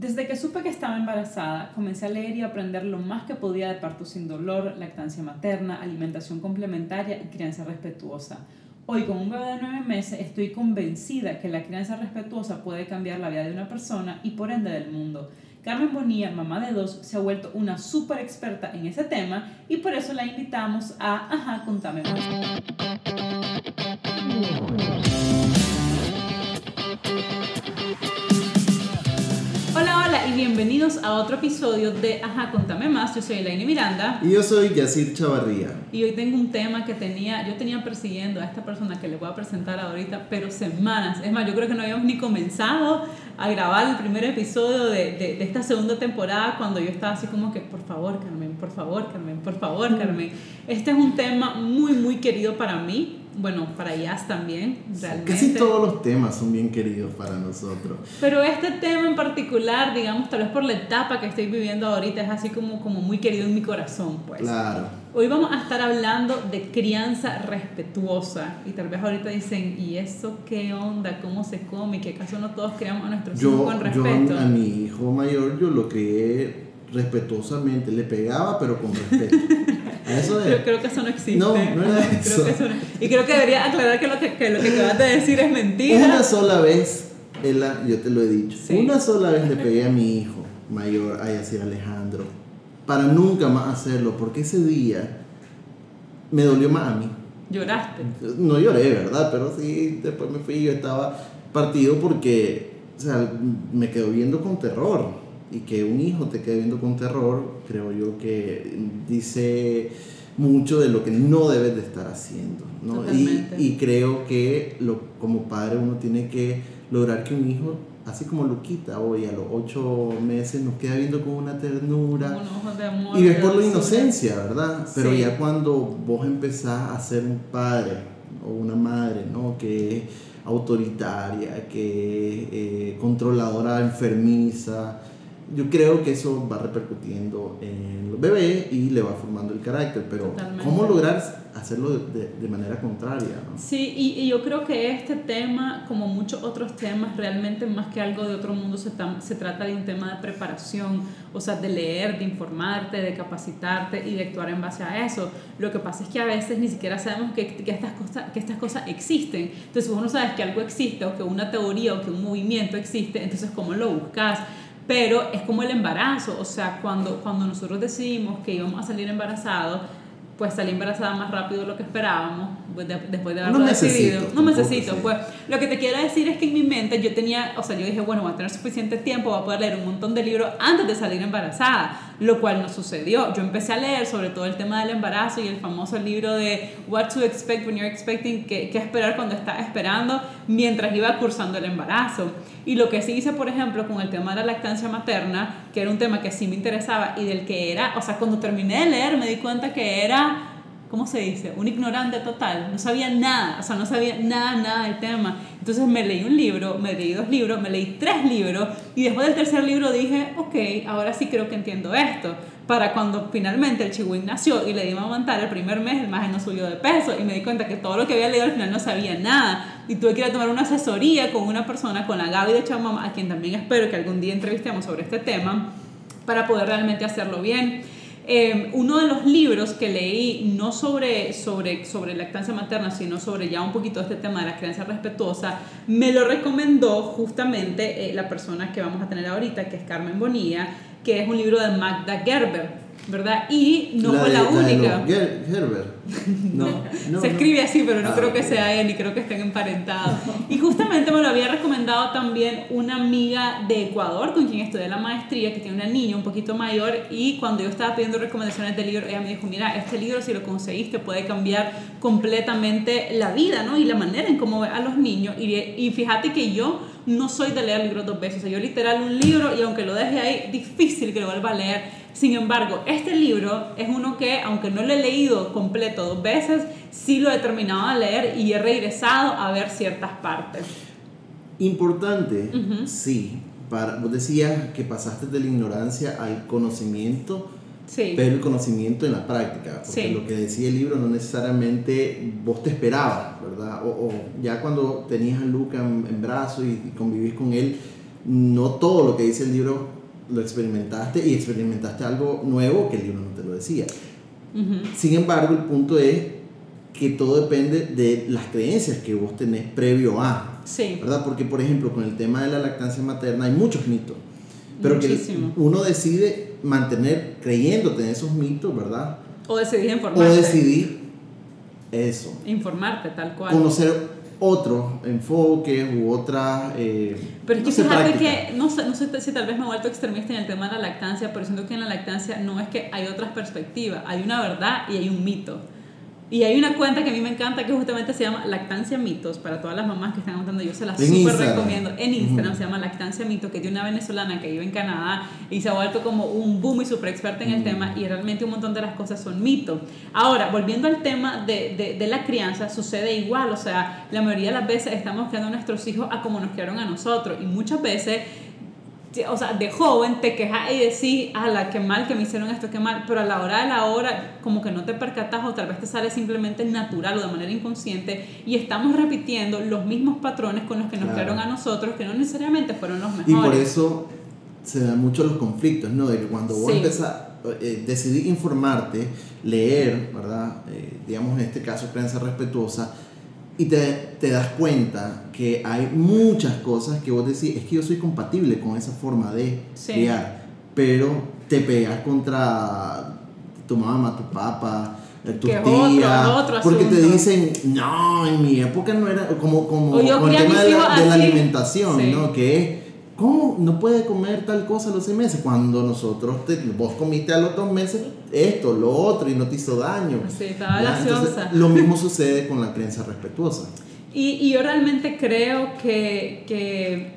Desde que supe que estaba embarazada, comencé a leer y aprender lo más que podía de parto sin dolor, lactancia materna, alimentación complementaria y crianza respetuosa. Hoy, con un bebé de nueve meses, estoy convencida que la crianza respetuosa puede cambiar la vida de una persona y por ende del mundo. Carmen Bonilla, mamá de dos, se ha vuelto una súper experta en ese tema y por eso la invitamos a Ajá, contame más. Y bienvenidos a otro episodio de Ajá, contame más. Yo soy Elaine Miranda. Y yo soy Yacir Chavarría. Y hoy tengo un tema que tenía, yo tenía persiguiendo a esta persona que le voy a presentar ahorita, pero semanas. Es más, yo creo que no habíamos ni comenzado a grabar el primer episodio de, de, de esta segunda temporada cuando yo estaba así como que, por favor, Carmen, por favor, Carmen, por favor, Carmen. Este es un tema muy, muy querido para mí bueno, para ellas también, realmente. Casi todos los temas son bien queridos para nosotros. Pero este tema en particular, digamos, tal vez por la etapa que estoy viviendo ahorita, es así como, como muy querido en mi corazón, pues. Claro. Hoy vamos a estar hablando de crianza respetuosa. Y tal vez ahorita dicen, ¿y eso qué onda? ¿Cómo se come? ¿Que acaso no todos criamos a nuestros hijos con respeto? Yo a mi hijo mayor yo lo crié respetuosamente, le pegaba pero con respeto. Eso creo que eso no existe. No, no era eso. Y creo que debería aclarar que lo que, que, lo que acabas de decir es mentira. Una sola vez, Ella, yo te lo he dicho, una sola vez le pegué a mi hijo mayor, a Yacir Alejandro, para nunca más hacerlo, porque ese día me dolió más a mí. ¿Lloraste? No lloré, ¿verdad? Pero sí, después me fui, yo estaba partido porque, o sea, me quedó viendo con terror y que un hijo te quede viendo con terror, creo yo que dice mucho de lo que no debes de estar haciendo. ¿no? Y, y, creo que lo, como padre uno tiene que lograr que un hijo, así como Luquita hoy a los ocho meses, nos queda viendo con una ternura. y ves por la inocencia, ¿verdad? Pero ya cuando vos empezás a ser un padre o una madre, ¿no? Que es autoritaria, que es eh, controladora, enfermiza, yo creo que eso va repercutiendo en los bebés y le va formando el carácter, pero ¿cómo lograr hacerlo de, de manera contraria? Sí, y, y, yo creo que este tema, como muchos otros temas, realmente más que algo de otro mundo, se, se trata de un tema de preparación, o sea, de leer, de informarte, de capacitarte y de actuar en base a eso. Lo que pasa es que a veces ni siquiera sabemos que, que estas, cosas, que estas cosas existen. Entonces, vos no sabes que algo existe o que una teoría o que un movimiento existe, entonces, ¿cómo lo buscas? Pero es como el embarazo, o sea, cuando, cuando nosotros decidimos que íbamos a salir embarazados, pues salí embarazada más rápido de lo que esperábamos, pues, después de haberlo decidido. No necesito, pues lo que te quiero decir es que en mi mente yo tenía, o sea, yo dije, bueno, voy a tener suficiente tiempo, voy a poder leer un montón de libros antes de salir embarazada, lo cual no sucedió. Yo empecé a leer sobre todo el tema del embarazo y el famoso libro de What to Expect When You're Expecting, qué, qué esperar cuando estás esperando, mientras iba cursando el embarazo. Y lo que sí hice, por ejemplo, con el tema de la lactancia materna, que era un tema que sí me interesaba y del que era, o sea, cuando terminé de leer me di cuenta que era ¿cómo se dice? Un ignorante total, no sabía nada, o sea, no sabía nada, nada del tema. Entonces me leí un libro, me leí dos libros, me leí tres libros y después del tercer libro dije, ok, ahora sí creo que entiendo esto. Para cuando finalmente el chihuín nació y le di a aguantar el primer mes, el más no subió de peso y me di cuenta que todo lo que había leído al final no sabía nada. Y tuve que ir a tomar una asesoría con una persona, con la Gaby de Chamama, a quien también espero que algún día entrevistemos sobre este tema, para poder realmente hacerlo bien. Eh, uno de los libros que leí, no sobre, sobre, sobre lactancia materna, sino sobre ya un poquito este tema de la crianza respetuosa, me lo recomendó justamente eh, la persona que vamos a tener ahorita, que es Carmen Bonilla, que es un libro de Magda Gerber. ¿Verdad? Y no fue la única. Gerber. No, no, se escribe así, pero no ah, creo que sea él y creo que estén emparentados. Y justamente me lo había recomendado también una amiga de Ecuador con quien estudié la maestría, que tiene una niña un poquito mayor, y cuando yo estaba pidiendo recomendaciones del libro, ella me dijo, mira, este libro si lo conseguiste puede cambiar completamente la vida, ¿no? Y la manera en cómo ve a los niños. Y, y fíjate que yo no soy de leer libros dos veces, o sea, yo literal un libro y aunque lo deje ahí, difícil que lo vuelva a leer sin embargo, este libro es uno que, aunque no lo he leído completo dos veces, sí lo he terminado de leer y he regresado a ver ciertas partes. Importante, sí. Para, vos decías que pasaste de la ignorancia al conocimiento, sí. pero el conocimiento en la práctica, porque lo que decía el libro no necesariamente vos te esperabas, ¿verdad? O, ya cuando tenías a Luca en, brazos y, y convivís con él, no todo lo que dice el libro lo experimentaste y experimentaste algo nuevo que el libro no te lo decía. Sin embargo, el punto es que todo depende de las creencias que vos tenés previo a. Sí. ¿Verdad? Porque, por ejemplo, con el tema de la lactancia materna hay muchos mitos. Pero que uno decide mantener creyéndote en esos mitos, ¿verdad? O decidir informarte. O decidir eso. Informarte, tal cual. Conocer otros enfoques u otras... Eh, pero es que fíjate que, no sé, no sé si tal vez me he vuelto extremista en el tema de la lactancia, pero siento que en la lactancia no es que hay otras perspectivas, hay una verdad y hay un mito. Y hay una cuenta que a mí me encanta que justamente se llama Lactancia Mitos, para todas las mamás que están contando, yo se la súper recomiendo. En Instagram se llama Lactancia Mitos, que es de una venezolana que vive en Canadá y se ha vuelto como un boom y súper experta en el tema y realmente un montón de las cosas son mitos. Ahora, volviendo al tema de, de, de, la crianza, sucede igual, o sea, la mayoría de las veces estamos criando a nuestros hijos a como nos criaron a nosotros y muchas veces o sea, de joven te quejas y decís, la qué mal que me hicieron esto, qué mal, pero a la hora de la hora, como que no te percatas o tal vez te sale simplemente natural o de manera inconsciente y estamos repitiendo los mismos patrones con los que nos crearon a nosotros, que no necesariamente fueron los mejores. Y por eso se dan mucho los conflictos, ¿no? De que cuando vos sí. eh, decidí informarte, leer, ¿verdad? Eh, digamos en este caso, prensa respetuosa, y te, te, das cuenta que hay muchas cosas que vos decís, es que yo soy compatible con esa forma de criar, pero te pegas contra tu mamá, tu papá, eh, tu tía, porque te dicen, no, en mi época no era como, como con el tema de la, de la alimentación, ¿no? Que es ¿Cómo no puede comer tal cosa a los seis meses? Cuando nosotros, te, vos comiste a los dos meses esto, lo otro y no te hizo daño. Sí, estaba gaseosa. Lo mismo sucede con la creencia respetuosa. Y, y yo realmente creo que, que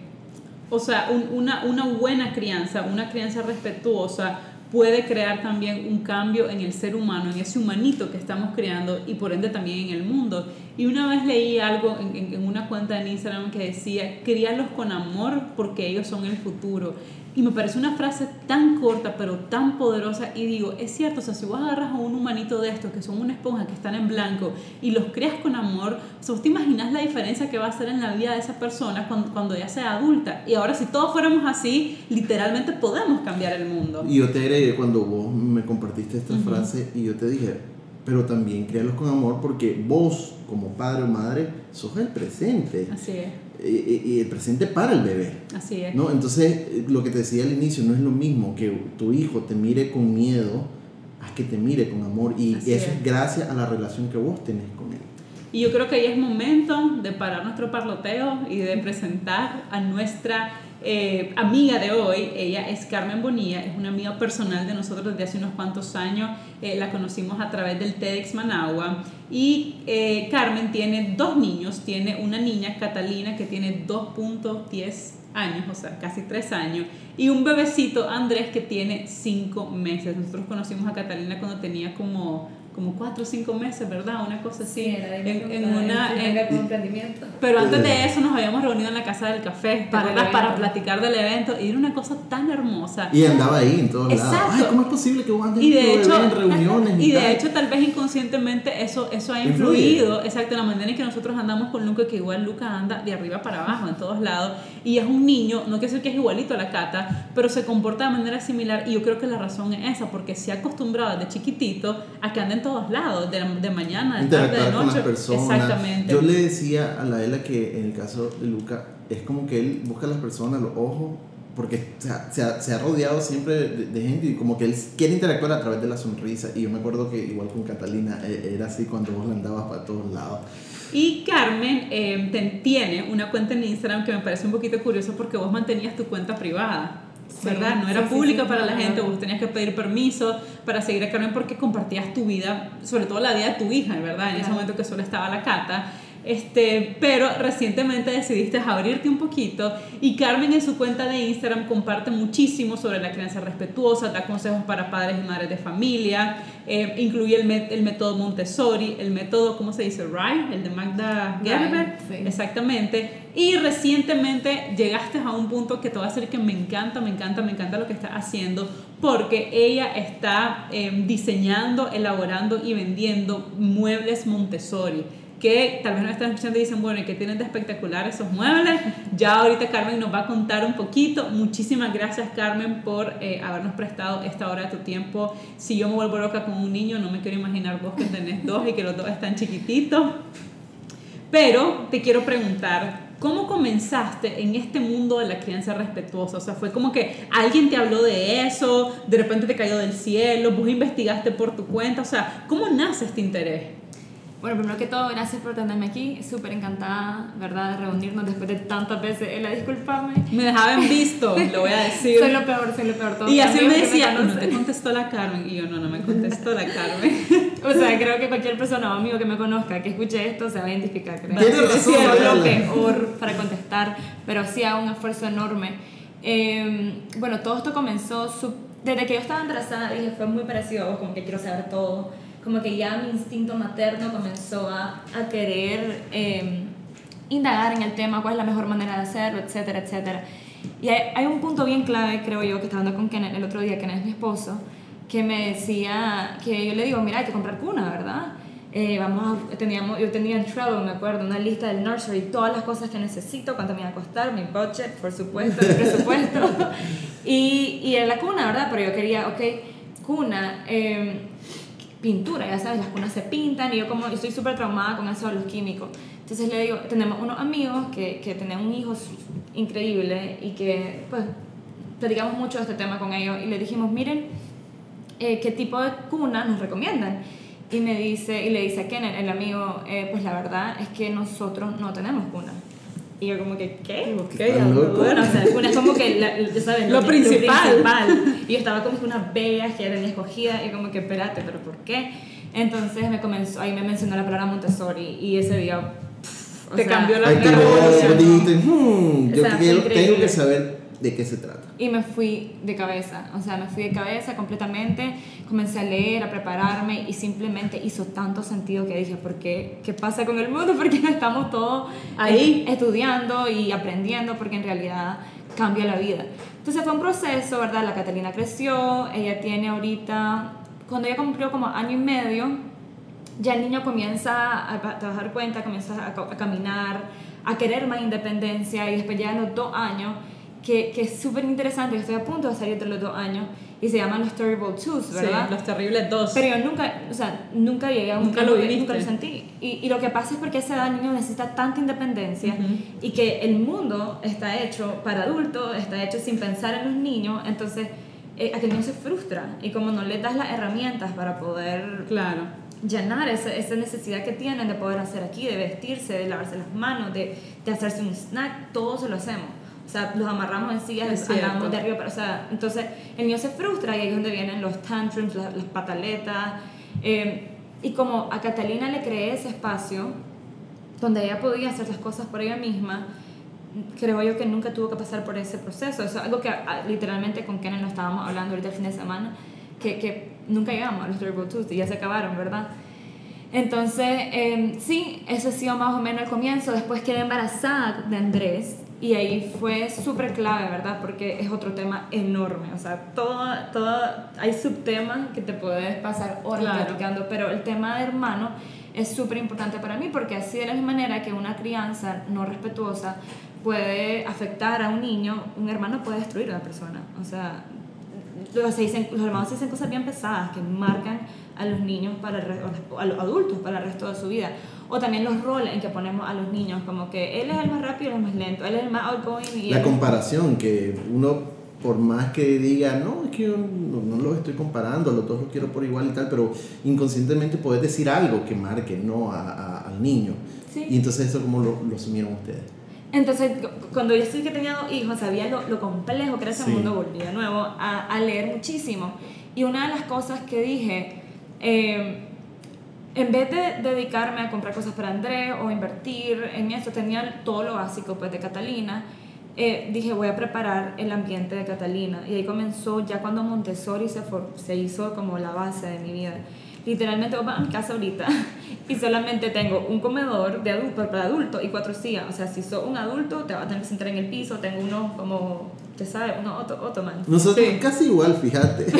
o sea, un, una, una buena crianza, una crianza respetuosa, puede crear también un cambio en el ser humano, en ese humanito que estamos creando y por ende también en el mundo. Y una vez leí algo en, una cuenta en Instagram que decía, críalos con amor porque ellos son el futuro. Y me parece una frase tan corta, pero tan poderosa. Y digo, es cierto, o sea, si vos agarras a un humanito de estos, que son una esponja, que están en blanco, y los creas con amor, o sea, vos te imaginas la diferencia que va a hacer en la vida de esa persona cuando, cuando ya sea adulta. Y ahora, si todos fuéramos así, literalmente podemos cambiar el mundo. Y yo te agregué cuando vos me compartiste esta frase, y yo te dije, pero también créalos con amor porque vos, como padre o madre, sos el presente. Así es y el presente para el bebé. Así es. ¿no? Entonces, lo que te decía al inicio, no es lo mismo que tu hijo te mire con miedo a que te mire con amor. Y eso es. gracias a la relación que vos tenés con él. Y yo creo que ahí es momento de parar nuestro parloteo y de presentar a nuestra eh, amiga de hoy. Ella es Carmen Bonilla, es una amiga personal de nosotros desde hace unos cuantos años. Eh, la conocimos a través del TEDx Managua. Y eh, Carmen tiene dos niños. Tiene una niña, Catalina, que tiene 2.10 años, o sea, casi tres años, y un bebecito, Andrés, que tiene cinco meses. Nosotros conocimos a Catalina cuando tenía como como cuatro o cinco meses, ¿verdad? Una cosa así. en, en, una... En, emprendimiento. Pero antes de eso nos habíamos reunido en la Casa del Café para, para platicar del evento y era una cosa tan hermosa. Y andaba ahí en todos Exacto. lados. Ay, ¿cómo es posible que vos andes y de hecho, en reuniones? Y, y de hecho, tal vez inconscientemente eso, eso ha influido, Influye. exacto, la manera en que nosotros andamos con Luca, que igual Luca anda de arriba para abajo, en todos lados, y es un niño, no quiere decir que es igualito a la Cata, pero se comporta de manera similar y yo creo que la razón es esa, porque se ha acostumbrado desde chiquitito a que anda en todos lados, de, de mañana, de tarde, de noche. Con las personas. Exactamente. Yo le decía a la Ela que en el caso de Luca, es como que él busca a las personas, los ojos, porque se ha, se ha, se ha rodeado siempre de, de, gente y como que él quiere interactuar a través de la sonrisa. Y yo me acuerdo que igual con Catalina eh, era así cuando vos la andabas para todos lados. Y Carmen eh, tiene una cuenta en Instagram que me parece un poquito curioso porque vos mantenías tu cuenta privada. ¿Verdad? No era sí, pública sí, para la gente, vos tenías que pedir permiso para seguir a Carmen porque compartías tu vida, sobre todo la vida de tu hija, ¿verdad? En ese momento que solo estaba la Cata. Este, pero recientemente decidiste abrirte un poquito y Carmen en su cuenta de Instagram comparte muchísimo sobre la crianza respetuosa, da consejos para padres y madres de familia, eh, incluye el, el, método Montessori, el método, ¿cómo se dice? RIE, el de Magda Gerber, sí. exactamente. Y recientemente llegaste a un punto que te va a decir que me encanta, me encanta, me encanta lo que está haciendo, porque ella está eh, diseñando, elaborando y vendiendo muebles Montessori que tal vez no están escuchando y dicen, bueno, ¿y qué tienen de espectacular esos muebles? Ya ahorita Carmen nos va a contar un poquito. Muchísimas gracias Carmen por eh, habernos prestado esta hora de tu tiempo. Si yo me vuelvo loca con un niño, no me quiero imaginar vos que tenés dos y que los dos están chiquititos. Pero te quiero preguntar, ¿Cómo comenzaste en este mundo de la crianza respetuosa? O sea, fue como que alguien te habló de eso, de repente te cayó del cielo, vos investigaste por tu cuenta, o sea, ¿cómo nace este interés? Bueno, primero que todo, gracias por tenerme aquí. Súper encantada, ¿verdad?, de reunirnos después de tantas veces. Ella, discúlpame. Me dejaba en visto, lo voy a decir. soy lo peor, soy lo peor. Todo y así me decía, no te contestó la Carmen. Y yo, no, no me contestó la Carmen. o sea, creo que cualquier persona o amigo que me conozca, que escuche esto, se va a identificar. Creo. Soy lo peor para contestar, pero sí hago un esfuerzo enorme. Eh, bueno, todo esto comenzó desde que yo estaba embarazada, dije, fue muy parecido a vos, como que quiero saber todo como que ya mi instinto materno comenzó a, a querer em, indagar en el tema, cuál es la mejor manera de hacerlo, etcétera, etcétera. Y hay, hay, un punto bien clave, creo yo, que estaba hablando con Kenneth el otro día, Kenneth es mi esposo, que me decía, que yo le digo, mira, hay que comprar cuna, ¿verdad? Eh, vamos a, teníamos, yo tenía en Trello, me acuerdo, una lista del nursery, todas las cosas que necesito, cuánto me iba a costar, mi budget, por supuesto, mi presupuesto, y, y era la cuna, ¿verdad? Pero yo quería, ok, cuna, eh, pintura, ya sabes, las cunas se pintan y yo como estoy súper traumada con eso de los químicos. Entonces le digo, tenemos unos amigos que, que tienen un hijo increíble y que pues platicamos mucho de este tema con ellos y le dijimos, miren, eh, ¿qué tipo de cuna nos recomiendan? Y me dice, y le dice a Kenneth, el amigo, eh, pues la verdad es que nosotros no tenemos cuna. Y yo como que, ¿qué? Bueno, o sea, una es como que, la, ¿sabes? Lo, principal. Y yo estaba como que unas bellas que tenía escogida y como que, espérate, ¿pero por qué? Entonces me comenzó, ahí me mencionó la palabra Montessori y ese día... Te cambió la vida. Hmm, yo tengo que saber de qué se trata. Y me fui de cabeza, o sea, me fui de cabeza completamente, comencé a leer, a prepararme y simplemente hizo tanto sentido que dije, ¿por qué? ¿Qué pasa con el mundo? Porque no estamos todos ahí estudiando y aprendiendo porque en realidad cambia la vida. Entonces fue un proceso, ¿verdad? La Catalina creció, ella tiene ahorita, cuando ella cumplió como año y medio, ya el niño comienza a trabajar cuenta, comienza a, a caminar, a querer más independencia y después ya a los dos años que, que es súper interesante, estoy a punto de salir de los dos años, y se llaman los Terrible Twos, ¿verdad? Sí, los terribles dos. Pero yo nunca, o sea, nunca llegué a un nunca lo viviste. nunca lo sentí. Y, y, lo que pasa es porque esa edad niño necesita tanta independencia y que el mundo está hecho para adultos, está hecho sin pensar en los niños, entonces eh, aquel niño se frustra y como no le das las herramientas para poder claro. llenar esa, esa necesidad que tienen de poder hacer aquí, de vestirse, de lavarse las manos, de, de hacerse un snack, todo se lo hacemos o sea, los amarramos en sillas, andamos de arriba, pero, o sea, entonces el niño se frustra y ahí es donde vienen los tantrums, las, pataletas. Eh, y como a Catalina le creé ese espacio donde ella podía hacer las cosas por ella misma, creo yo que nunca tuvo que pasar por ese proceso. Eso es algo que ah, literalmente con Kenen lo estábamos hablando ahorita el fin de semana, que, que nunca llegamos a los Terrible y ya se acabaron, ¿verdad? Entonces, eh, sí, ese ha sido más o menos el comienzo. Después quedé embarazada de Andrés y ahí fue súper clave, ¿verdad? Porque es otro tema enorme. O sea, todo, todo, hay subtemas que te puedes pasar horas platicando, pero el tema de hermano es súper importante para mí porque así de la misma manera que una crianza no respetuosa puede afectar a un niño, un hermano puede destruir a una persona. O sea, los, dicen, los hermanos dicen cosas bien pesadas que marcan a los niños, para el, a los adultos para el resto de su vida o también los roles en que ponemos a los niños, como que él es el más rápido y el más lento, él es el más outgoing. Y la comparación, que uno, por más que diga, no, es que yo no, no los estoy comparando, los dos los quiero por igual y tal, pero inconscientemente puedes decir algo que marque no a, al niño. Y entonces eso como lo, lo asumieron ustedes. Entonces, cuando yo sí que tenía dos hijos, sabía lo, lo complejo que era ese mundo, volví de nuevo a, a, leer muchísimo. Y una de las cosas que dije, eh, en vez de dedicarme a comprar cosas para Andrés o invertir en eso, tenía todo lo básico pues de Catalina. Eh, dije voy a preparar el ambiente de Catalina y ahí comenzó ya cuando Montessori se, se hizo como la base de mi vida. Literalmente voy a mi casa ahorita y solamente tengo un comedor de adulto, para adultos y cuatro sillas. O sea, si sos un adulto te vas a tener que sentar en el piso, tengo uno como te sabe, uno ottoman. Nosotros casi igual, fíjate.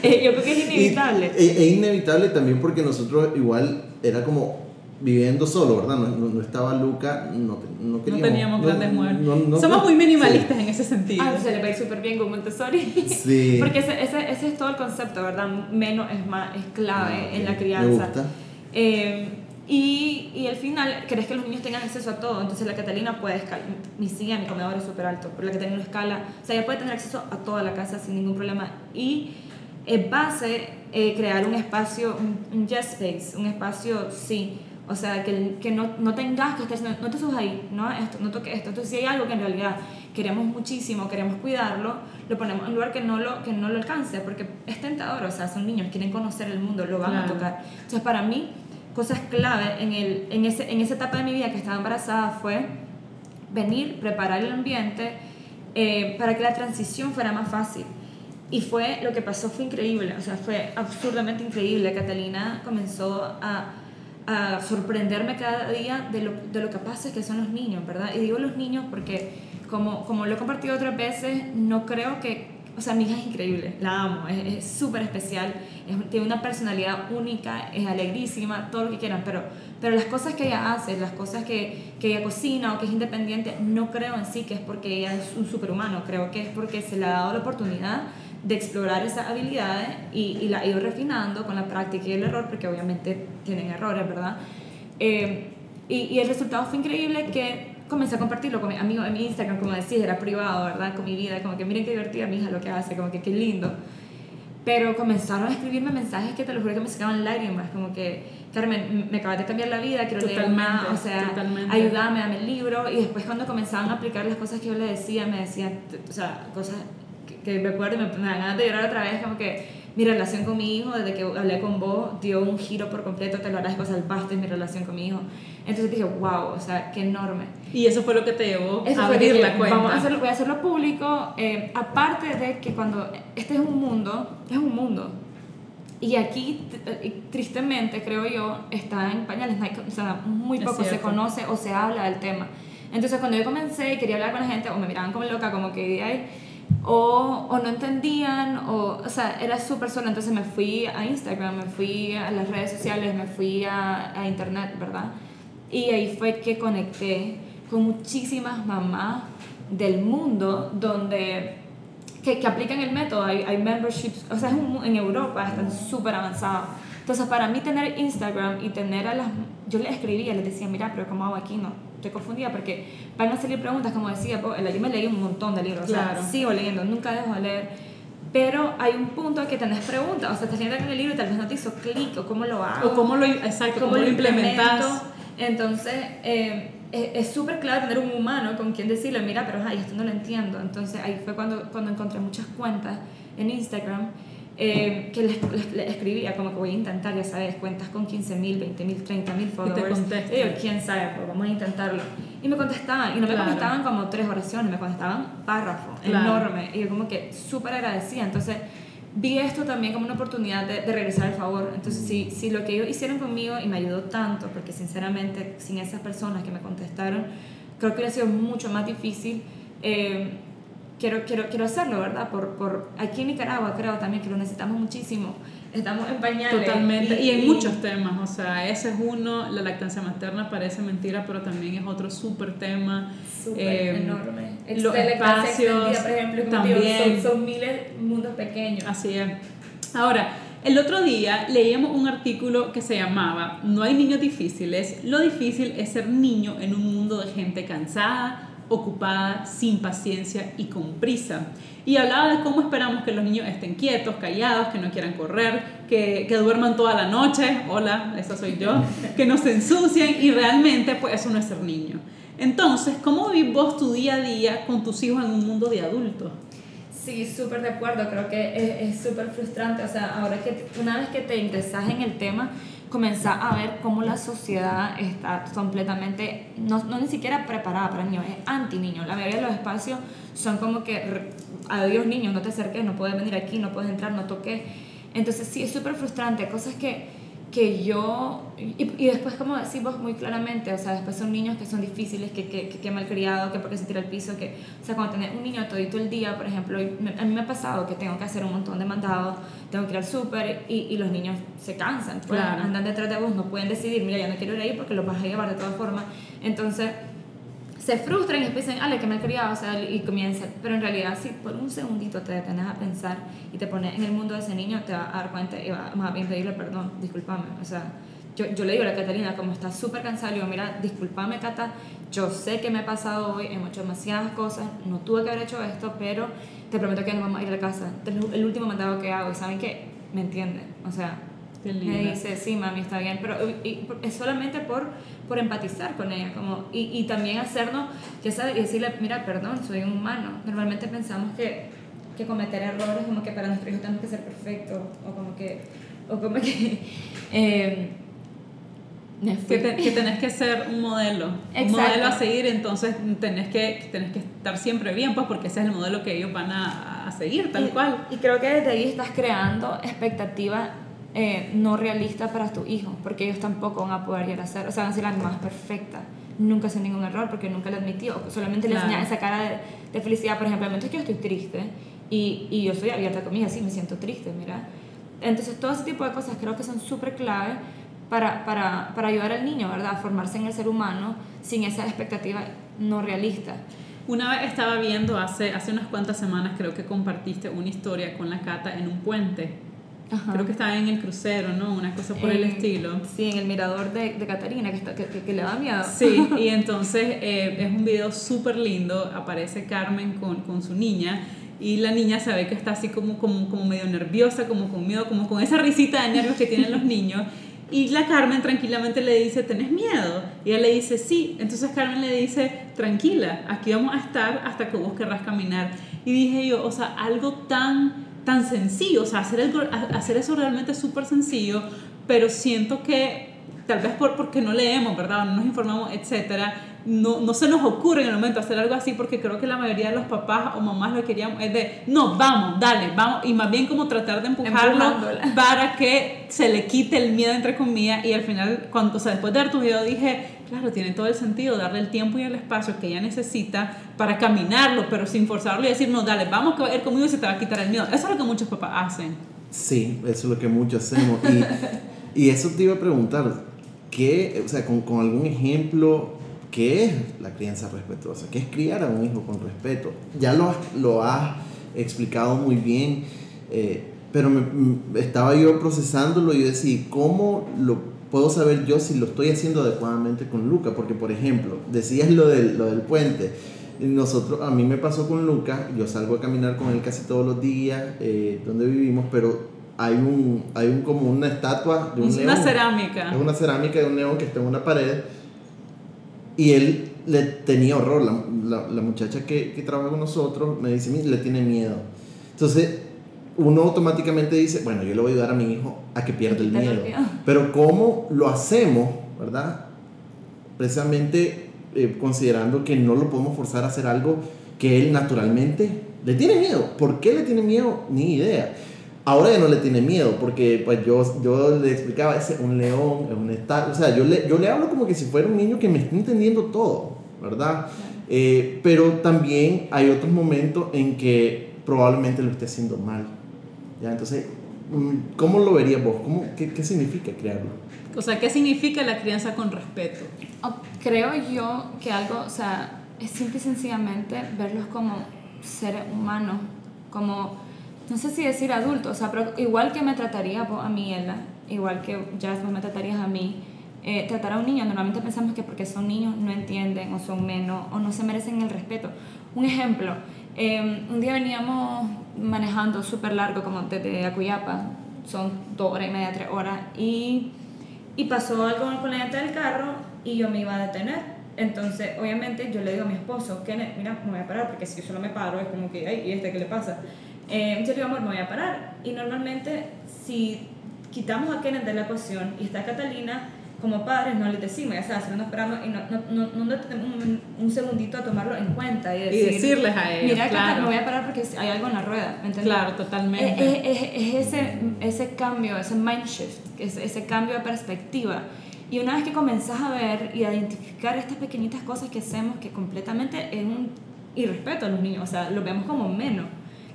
Eh, yo creo que es inevitable. Es, inevitable también porque nosotros igual era como viviendo solo, ¿verdad? No, no, estaba Luca, no, no, queríamos, no teníamos grandes muebles. Somos muy minimalistas en ese sentido. Ah, se le va a ir súper bien con Montessori. Sí. Porque ese, ese, ese, es todo el concepto, ¿verdad? Menos es más, es clave ah, en la crianza. Me gusta. Eh, y, y al final, querés que los niños tengan acceso a todo. Entonces la Catalina puede escalar. Mi silla, mi comedor es súper alto, pero la Catalina no escala. O sea, ella puede tener acceso a toda la casa sin ningún problema. Y es base eh, crear un espacio, un, un just space, un espacio, sí, o sea, que, que no, no, tengas que estar, no te subas ahí, no, esto, no toques esto. Entonces, si hay algo que en realidad queremos muchísimo, queremos cuidarlo, lo ponemos en un lugar que no lo, que no lo alcance, porque es tentador, o sea, son niños, quieren conocer el mundo, lo van a tocar. Entonces, para mí, cosas clave en, el, en, ese, en esa etapa de mi vida que estaba embarazada fue venir, preparar el ambiente eh, para que la transición fuera más fácil. Y fue, lo que pasó fue increíble, o sea, fue absurdamente increíble. Catalina comenzó a a sorprenderme cada día de lo, de lo capaces que son los niños, ¿verdad? Y digo los niños porque, como, como lo he compartido otras veces, no creo que, o sea, mi hija es increíble, la amo, es súper especial, tiene una personalidad única, es alegrísima, todo lo que quieran, pero, pero las cosas que ella hace, las cosas que, que ella cocina o que es independiente, no creo en sí que es porque ella es un superhumano, creo que es porque se le ha dado la oportunidad de explorar esas habilidades y, y la he ido refinando con la práctica y el error, porque obviamente tienen errores, ¿verdad? Eh, y, y, el resultado fue increíble que comencé a compartirlo con mis amigos en mi Instagram, como decía, era privado, ¿verdad? Con mi vida, como que miren qué divertida mi hija lo que hace, como que qué lindo. Pero comenzaron a escribirme mensajes que te lo juro que me sacaban lágrimas, como que, Carmen, me acabas de cambiar la vida, quiero leer más, o sea, ayúdame, dame el libro. Y después cuando comenzaban a aplicar las cosas que yo le decía, me decían, o sea, cosas que me acuerdo y me, me dan ganas de llorar otra vez, como que mi relación con mi hijo, desde que hablé con vos, dio un giro por completo, te lo agradezco, salvaste mi relación con mi hijo. Entonces dije, wow, o sea, qué enorme. Y eso fue lo que te llevó a abrir la cuenta. Vamos a hacerlo, voy a hacerlo público, eh, aparte de que cuando este es un mundo, es un mundo. Y aquí, eh, tristemente, creo yo, está en pañales, o sea, muy poco se conoce o se habla del tema. Entonces, cuando yo comencé y quería hablar con la gente, o me miraban como loca, como que, ay, o, o no entendían, o, o sea, era súper solo. Entonces me fui a Instagram, me fui a las redes sociales, me fui a, a internet, ¿verdad? Y ahí fue que conecté con muchísimas mamás del mundo donde que, que aplican el método. Hay, hay memberships, o sea, es en Europa están súper avanzados. Entonces, para mí tener Instagram y tener a las... Yo les escribía, les decía, mira, pero ¿cómo hago aquí? No, estoy confundida porque van a salir preguntas, como decía, yo me leí un montón de libros, claro. o sea, sigo leyendo, nunca dejo de leer, pero hay un punto que tenés preguntas, o sea, estás leyendo en el libro y tal vez no te hizo clic, o cómo lo hago, o cómo lo, exacto, cómo, lo implementas. Entonces, eh, es súper claro tener un humano con quien decirle, mira, pero ay, esto no lo entiendo. Entonces, ahí fue cuando, cuando encontré muchas cuentas en Instagram eh, que les, escribía como que voy a intentar, ya sabes, cuentas con 15 mil, 20 mil, 30 mil followers. Y yo, quién sabe, pues vamos a intentarlo. Y me contestaban, y no me contestaban como tres oraciones, me contestaban párrafo, enorme. Y yo como que súper agradecida. Entonces vi esto también como una oportunidad de, de, regresar el favor. Entonces, si, si lo que ellos hicieron conmigo y me ayudó tanto, porque sinceramente sin esas personas que me contestaron, creo que hubiera sido mucho más difícil. Eh, quiero, quiero, quiero hacerlo, ¿verdad? Por, por, aquí en Nicaragua creo también que lo necesitamos muchísimo. Estamos en pañales. Totalmente. Y, en muchos temas, o sea, ese es uno, la lactancia materna parece mentira, pero también es otro súper tema. Súper eh, enorme. Los espacios, por ejemplo, también. Son, son miles mundos pequeños. Así es. Ahora, el otro día leíamos un artículo que se llamaba No hay niños difíciles, lo difícil es ser niño en un mundo de gente cansada, ocupada, sin paciencia y con prisa. Y hablaba de cómo esperamos que los niños estén quietos, callados, que no quieran correr, que, que duerman toda la noche, hola, esa soy yo, que no se ensucien y realmente pues eso no es ser niño. Entonces, ¿cómo vivís vos tu día a día con tus hijos en un mundo de adultos? Sí, súper de acuerdo, creo que es súper frustrante, o sea, ahora que una vez que te ingresas en el tema, comenzar a ver cómo la sociedad está completamente, no, no ni siquiera preparada para niños, es anti-niños. La mayoría de los espacios son como que, adiós niños, no te acerques, no puedes venir aquí, no puedes entrar, no toques. Entonces sí, es súper frustrante, cosas que, que yo, y, y, después como decimos muy claramente, o sea, después son niños que son difíciles, que, que, que, que malcriado, que porque se tira al piso, que, o sea, cuando tenés un niño todito el día, por ejemplo, a mí me ha pasado que tengo que hacer un montón de mandados, tengo que ir al súper y, y, los niños se cansan, pues, andan detrás de vos, no pueden decidir, mira, ya no quiero ir ahí porque los vas a llevar de todas formas, entonces se frustran y dicen, ale, que me criado, o sea, y comienzan. Pero en realidad, si por un segundito te detenes a pensar y te pones en el mundo de ese niño, te vas a dar cuenta y vas bien pedirle perdón, discúlpame. O sea, yo, yo le digo a la Catalina, como está súper cansada, le digo, mira, discúlpame, Cata, yo sé que me he pasado hoy, hemos hecho demasiadas cosas, no tuve que haber hecho esto, pero te prometo que no vamos a ir a la casa. Este es el último mandado que hago y saben que me entienden. O sea, me dice, sí, mami, está bien, pero es solamente por, por empatizar con ella, como, y, y también hacernos, ya sabes, y decirle, mira, perdón, soy un humano. Normalmente pensamos que, que cometer errores, como que para nuestro hijo tenemos que ser perfectos, o como que, o como que, eh, que, que, tenés que ser un modelo, un modelo a seguir, entonces tenés que, tenés que estar siempre bien, pues porque ese es el modelo que ellos van a, a seguir, tal cual. Y creo que desde ahí estás creando expectativas eh, no realista para tu hijo, porque ellos tampoco van a poder llegar a ser, o sea, van a ser la más perfecta. Nunca hace ningún error porque nunca lo admitió, solamente le enseñan esa cara de, felicidad. Por ejemplo, el momento es que yo estoy triste y, y yo soy abierta con mi hija, sí, me siento triste, mira. Entonces, todo ese tipo de cosas creo que son súper clave para, para, para ayudar al niño, ¿verdad? A formarse en el ser humano sin esa expectativa no realista. Una vez estaba viendo hace, hace unas cuantas semanas, creo que compartiste una historia con la Cata en un puente Creo que estaba en el crucero, ¿no? Una cosa por el estilo. Sí, en el mirador de, de Catarina, que, está, que, que, le da miedo. Sí, y entonces eh, es un video súper lindo. Aparece Carmen con, con, su niña y la niña se ve que está así como, como, como medio nerviosa, como con miedo, como con esa risita de nervios que tienen los niños. Y la Carmen tranquilamente le dice, ¿tenés miedo? Y ella le dice, sí. Entonces Carmen le dice, tranquila, aquí vamos a estar hasta que vos querrás caminar. Y dije yo, o sea, algo tan tan sencillo, o sea, hacer, hacer eso realmente es súper sencillo, pero siento que tal vez por, porque no leemos, ¿verdad? No nos informamos, etcétera, no, no se nos ocurre en el momento hacer algo así porque creo que la mayoría de los papás o mamás lo queríamos es de, no, vamos, dale, vamos, y más bien como tratar de empujarlo para que se le quite el miedo, entre comillas, y al final, cuando, o sea, después de ver tu video dije, claro, tiene todo el sentido darle el tiempo y el espacio que ella necesita para caminarlo, pero sin forzarlo y decir, no, dale, vamos a ir conmigo y se te va a quitar el miedo. Eso es lo que muchos papás hacen. Sí, eso es lo que muchos hacemos. Y, y eso te iba a preguntar, ¿qué, o sea, con, con algún ejemplo, qué es la crianza respetuosa? ¿Qué es criar a un hijo con respeto? Ya lo, lo has explicado muy bien, eh, pero me, estaba yo procesándolo y yo decía, ¿cómo lo puedo saber yo si lo estoy haciendo adecuadamente con Luca, porque por ejemplo, decías lo del, lo del puente, nosotros, a mí me pasó con Luca, yo salgo a caminar con él casi todos los días, eh, donde vivimos, pero hay un, hay un como una estatua de un león. Una cerámica. Es una cerámica de un león que está en una pared y él le tenía horror, la, la, muchacha que, que trabaja con nosotros me dice, le tiene miedo. Entonces, uno automáticamente dice, bueno, yo le voy a ayudar a mi hijo a que pierda el miedo. Pero ¿cómo lo hacemos, verdad? Precisamente eh, considerando que no lo podemos forzar a hacer algo que él naturalmente le tiene miedo. ¿Por qué le tiene miedo? Ni idea. Ahora ya no le tiene miedo, porque pues yo, yo le explicaba, es un león, es un estatua, o sea, yo le, yo le hablo como que si fuera un niño que me está entendiendo todo, ¿verdad? Eh, pero también hay otros momentos en que probablemente lo esté haciendo mal ¿Ya? Entonces, mm, ¿cómo lo verías vos? ¿Cómo, qué, qué, significa crearlo? O sea, ¿qué significa la crianza con respeto? Oh, creo yo que algo, o sea, es simple y sencillamente verlos como seres humanos, como, no sé si decir adultos, o sea, pero igual que me trataría a mí, Ella, igual que ya vos me tratarías a mí, eh, tratar a un niño, normalmente pensamos que porque son niños no entienden o son menos o no se merecen el respeto. Un ejemplo, eh, un día veníamos manejando súper largo, como desde Acuyapa, son dos horas y media, tres horas, y, y pasó algo con la llanta del carro y yo me iba a detener. Entonces, obviamente, yo le digo a mi esposo, que mira, me voy a parar, porque si yo solo me paro, es como que, ay, ¿y este qué le pasa? Eh, yo le digo, amor, me voy a parar. Y normalmente, si quitamos a Kenneth de la ecuación y está Catalina, como padres no les decimos, ya sabes, no esperamos y no, no, no, no tenemos un, un, segundito a tomarlo en cuenta y, decir, y decirles a ellos. Mira, claro. me voy a parar porque hay algo en la rueda. ¿me Claro, totalmente. Es, es, es, ese, ese cambio, ese mind shift, ese, ese cambio de perspectiva. Y una vez que comenzás a ver y a identificar estas pequeñitas cosas que hacemos, que completamente es un irrespeto a los niños, o sea, lo vemos como menos.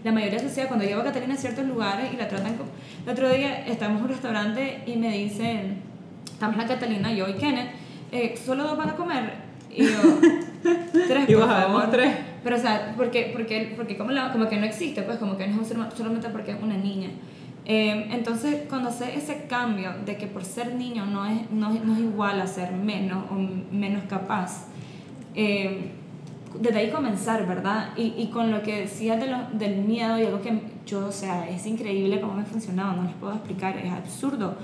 La mayoría de sociedad, cuando llevo a Catalina a ciertos lugares y la tratan como... El otro día estamos en un restaurante y me dicen, estamos la Catalina, yo y Kenneth, eh, ¿solo dos van a comer? Y yo, tres, y por favor. tres. Pero, o sea, porque, porque, porque como, la, como que no existe, pues como que no es un ser solamente porque es una niña. Eh, entonces, cuando sé ese cambio de que por ser niño no es, no, no es igual a ser menos o menos capaz, eh, desde ahí comenzar, ¿verdad? Y, y con lo que decías de lo, del miedo y algo que yo, o sea, es increíble cómo me funcionaba, no les puedo explicar, es absurdo.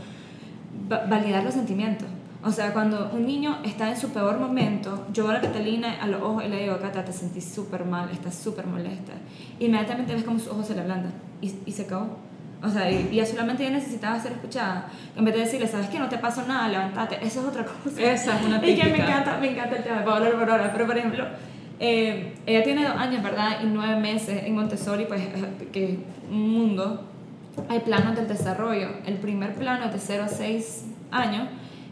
Validar los sentimientos. O sea, cuando un niño está en su peor momento, yo veo a la Catalina a los ojos y le digo, Cata, te sentís súper mal, estás súper molesta. Inmediatamente ves como sus ojos se le ablandan y, y se acabó. O sea, y, y solamente ella necesitaba ser escuchada. En vez de decirle, ¿sabes qué? No te pasó nada, levántate. Eso es otra cosa. Esa es una típica. Y que me encanta, me encanta el tema, hablar por horas. Pero, por ejemplo, eh, ella tiene dos años, ¿verdad? Y nueve meses en Montessori, pues, que es un mundo. Hay planos del desarrollo. El primer plano de 0 a 6 años.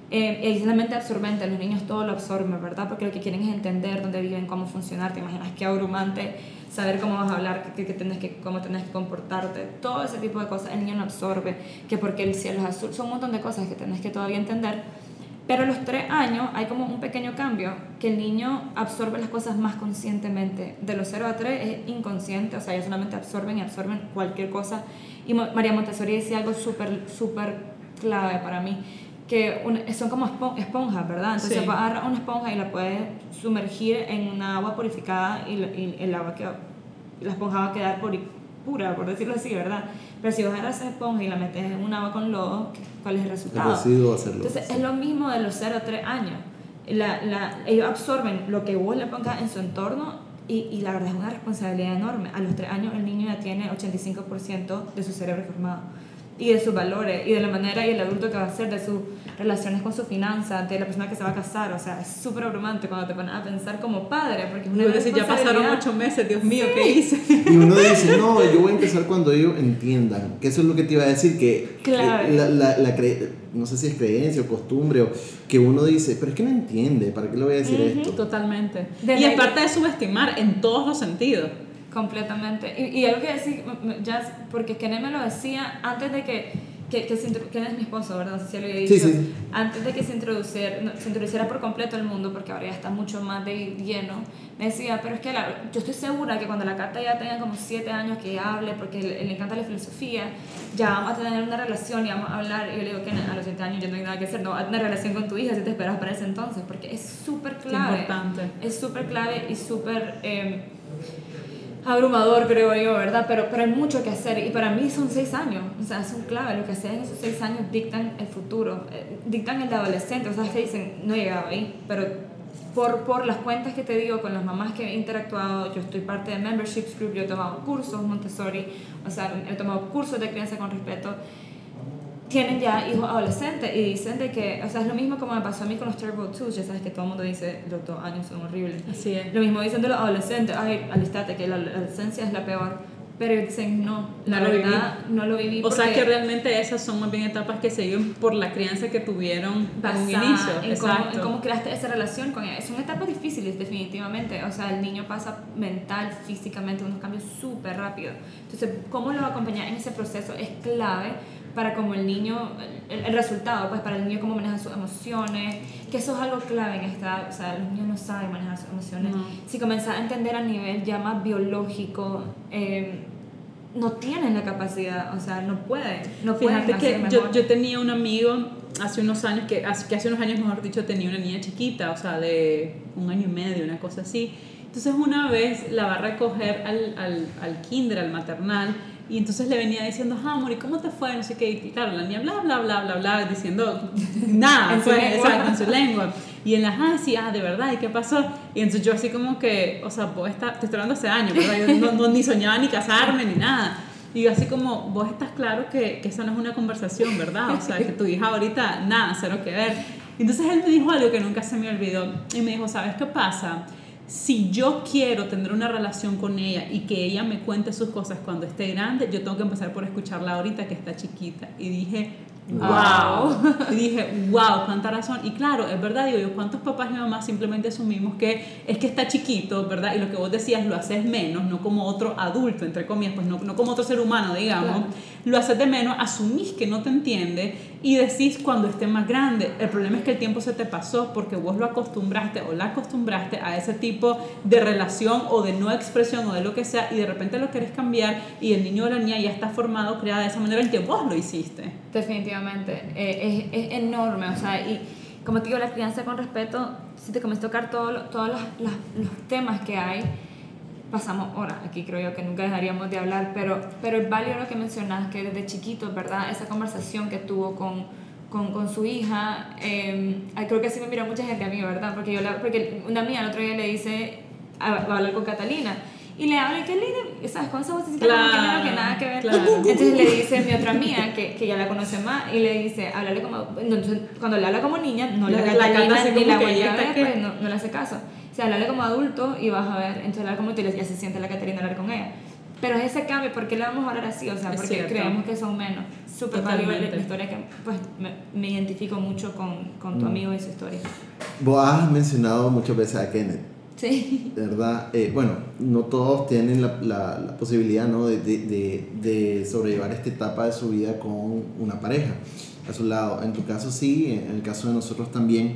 Eh, es la mente absorbente, los niños todo lo absorben, ¿verdad? Porque lo que quieren es entender dónde viven, cómo funcionar. Te imaginas qué abrumante saber cómo vas a hablar, que, que, tenés que, cómo tenés que comportarte, todo ese tipo de cosas. El niño no absorbe, que porque el cielo es azul, son un montón de cosas que tenés que todavía entender pero a los tres años hay como un pequeño cambio, que el niño absorbe las cosas más conscientemente. De los 0 a 3 es inconsciente, o sea, ellos solamente absorben y absorben cualquier cosa. Y María Montessori decía algo súper, súper clave para mí, que son como esponjas, ¿verdad? Entonces sí. agarrar una esponja y la puedes sumergir en una agua purificada y, y el agua que la esponja va a quedar pura, por decirlo así, ¿verdad? Pero si vos agarras esa esponja y la metes en un agua con lodo, ¿cuál es el resultado? El residuo hacerlo. Entonces es lo mismo de los 0 a 3 años. La, la, ellos absorben lo que vos le pongas en su entorno y, y, la verdad es una responsabilidad enorme. A los 3 años el niño ya tiene 85% de su cerebro formado y de sus valores y de la manera y el adulto que va a ser, de sus relaciones con su finanza, de la persona que se va a casar. O sea, es súper abrumante cuando te pones a pensar como padre, porque es una decir, ya pasaron ocho meses, Dios mío, sí. ¿qué hice? Y uno dice, no, yo voy a empezar cuando ellos entiendan, que eso es lo que te iba a decir, que, claro. la, la, la cre no sé si es creencia o costumbre, o que uno dice, pero es que no entiende, ¿para qué le voy a decir uh -huh. esto? Totalmente. Desde y es parte de subestimar en todos los sentidos. Completamente. Y, y algo que decir, ya, porque Kenneth me lo decía antes de que, que, que se Kenneth es mi esposo, ¿verdad? No sé si lo había dicho. Sí, sí. Antes de que se introduciera, no, se introduciera por completo el mundo, porque ahora ya está mucho más de lleno, me decía, pero es que la, yo estoy segura que cuando la carta ya tenga como siete años que hable, porque le, le, encanta la filosofía, ya vamos a tener una relación y vamos a hablar. Y yo le digo, Kenneth, a los siete años ya no hay nada que hacer, no, haz una relación con tu hija si te esperas para ese entonces, porque es súper clave. Es importante. Es súper clave y súper... Eh, abrumador, creo yo, ¿verdad? Pero, pero hay mucho que hacer y para mí son seis años, o sea, son clave, lo que hacen en esos seis años dictan el futuro, eh, dictan el de adolescente, o sea, que dicen, no he llegado ahí, pero por, por las cuentas que te digo con las mamás que he interactuado, yo estoy parte de Memberships Group, yo he tomado cursos Montessori, o sea, he tomado cursos de crianza con respeto, tienen ya hijos adolescentes y dicen de que, o sea, es lo mismo como me pasó a mí con los Terrible Twos, ya sabes que todo el mundo dice los dos años son horribles. Así es. Lo mismo dicen de los adolescentes, ay, alistate que la adolescencia es la peor, pero dicen no, la no verdad no lo viví. O sea que realmente esas son más bien etapas que se viven por la crianza que tuvieron en un inicio. En Exacto. Cómo, en cómo creaste esa relación con ella. Son etapas difíciles definitivamente, o sea, el niño pasa mental, físicamente, unos cambios súper rápidos. Entonces, cómo lo acompañar en ese proceso es clave para como el niño, el, el, resultado, pues para el niño cómo maneja sus emociones, que eso es algo clave en esta, o sea, los niños no saben manejar sus emociones. No. Si comenzás a entender a nivel ya más biológico, eh, no tienen la capacidad, o sea, no pueden, no pueden Fíjate que hacer yo, yo tenía un amigo hace unos años, que hace, que hace unos años, mejor dicho, tenía una niña chiquita, o sea, de un año y medio, una cosa así. Entonces una vez la va a recoger al, al, al kinder, al maternal, y entonces le venía diciendo, ah, amor, ¿y cómo te fue? No sé qué. Y claro, la niña bla, bla, bla, bla, bla, diciendo nada, En su lengua. exacto, en su lengua. Y en la, ah, sí, ah, de verdad, ¿y qué pasó? Y entonces yo así como que, o sea, vos estás, te estoy hablando hace años, ¿verdad? Yo no, no, ni soñaba ni casarme ni nada. Y yo así como, vos estás claro que, que esa no es una conversación, ¿verdad? O sea, que tu hija ahorita, nada, cero que ver. Entonces él me dijo algo que nunca se me olvidó y me dijo, ¿sabes qué pasa? Si yo quiero tener una relación con ella y que ella me cuente sus cosas cuando esté grande, yo tengo que empezar por escucharla ahorita que está chiquita. Y dije, wow. Y dije, wow, cuánta razón. Y claro, es verdad, digo yo, ¿cuántos papás y mamás simplemente asumimos que es que está chiquito, ¿verdad? Y lo que vos decías, lo haces menos, no como otro adulto, entre comillas, pues no, no como otro ser humano, digamos. Lo haces de menos, asumís que no te entiende y decís cuando esté más grande. El problema es que el tiempo se te pasó porque vos lo acostumbraste o la acostumbraste a ese tipo de relación o de no expresión o de lo que sea y de repente lo querés cambiar y el niño o la niña ya está formado, creada de esa manera en que vos lo hiciste. Definitivamente, eh, es, es, enorme, o sea, y como te digo, la crianza con respeto, si te comienzas a tocar todos los, los, temas que hay, pasamos horas, aquí creo yo que nunca dejaríamos de hablar, pero, pero es válido lo que mencionas, que desde chiquito, ¿verdad? Esa conversación que tuvo con, con, con su hija, eh, creo que así me mira mucha gente a mí, ¿verdad? Porque, yo la, porque una mía el otro día le dice, va a hablar con Catalina, y le habla, qué linda, ¿sabes? Con esa vocecita claro, que, que nada que ver. Entonces le dice mi otra amiga, que, que ya la conoce más, y le dice, háblale como, entonces, cuando le habla como niña, no la, la Catalina ni la vuelve a ver, pues no, no le hace caso. Sea, háblale como adulto y vas a ver, entonces hablar como tú y ya se siente la Caterina hablar con ella. Pero es ese cambio, ¿por qué le vamos a hablar así? O sea, porque creemos que son menos. Súper válido la historia que pues me, me identifico mucho con, con tu mm. amigo y su historia. Vos has mencionado muchas veces a Kenneth Sí. ¿Verdad? Eh, bueno, no todos tienen la, la, posibilidad ¿no? de, de, de, sobrellevar esta etapa de su vida con una pareja a su lado. En tu caso sí, en el caso de nosotros también.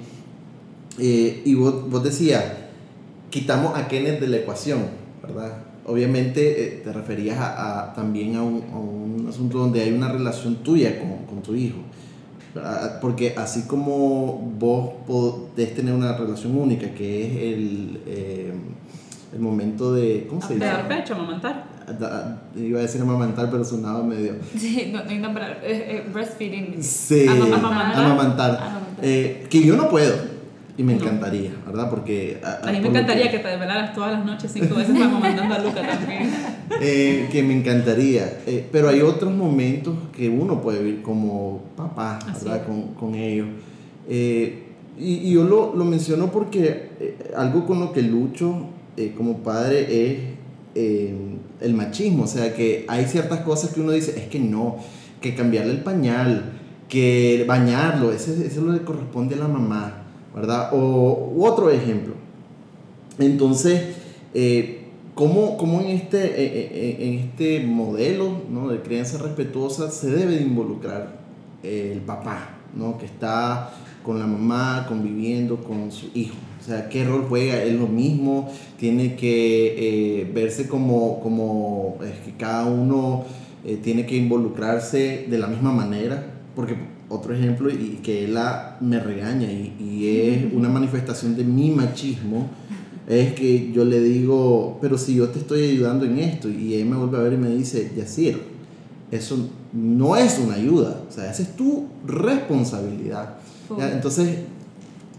Eh, y vos, vos decías, quitamos a Kenneth de la ecuación, ¿verdad? Obviamente eh, te referías a, también a un, a un, asunto donde hay una relación tuya con, con tu hijo. Porque así como vos podés tener una relación única, que es el, eh, el momento de. ¿Cómo se dice? De dar pecho, amamantar. Iba a decir amamantar, pero sonaba medio. Sí, no, no hay nombre. Eh, breastfeeding. Sí, amamantar. amamantar. Eh, que yo no puedo. Y me encantaría, ¿verdad? Porque... A, mí me encantaría que, te desvelaras todas las noches cinco veces para mandando a Luca también. Eh, que me encantaría. Eh, pero hay otros momentos que uno puede vivir como papá, ¿verdad? Con, con, ellos. Eh, y, y, yo lo, lo menciono porque algo con lo que lucho como padre es el machismo. O sea, que hay ciertas cosas que uno dice, es que no, que cambiarle el pañal, que bañarlo, eso, eso es lo que corresponde a la mamá ¿verdad? O otro ejemplo. Entonces, eh, ¿cómo, ¿cómo, en, este, eh, eh, en este modelo ¿no? de crianza respetuosa se debe de involucrar el papá, ¿no? que está con la mamá, conviviendo con su hijo? O sea, ¿qué rol juega? ¿Es lo mismo? ¿Tiene que verse como, como es que cada uno tiene que involucrarse de la misma manera? Porque otro ejemplo y que él me regaña y, y, es una manifestación de mi machismo es que yo le digo, pero si yo te estoy ayudando en esto y él me vuelve a ver y me dice, Yacir, eso no es una ayuda, o sea, esa es tu responsabilidad. Entonces,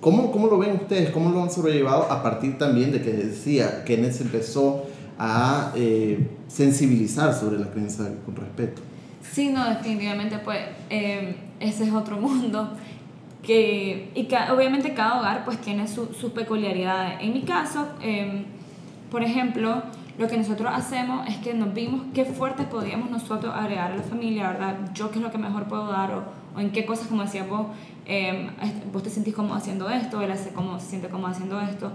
¿cómo, ¿cómo lo ven ustedes? ¿Cómo lo han sobrellevado a partir también de que decía, que Kenneth empezó a eh, sensibilizar sobre la creencia con respeto? Sí, no, definitivamente, pues em, ese es otro mundo. Que, y que obviamente cada hogar pues tiene sus su peculiaridades. En mi caso, em, por ejemplo, lo que nosotros hacemos es que nos vimos qué fuertes podíamos nosotros agregar a la familia, ¿verdad? Yo qué es lo que mejor puedo dar o, o en qué cosas, como decías vos, eh, vos te sentís cómodo haciendo esto, él hace cómo se siente cómodo haciendo esto.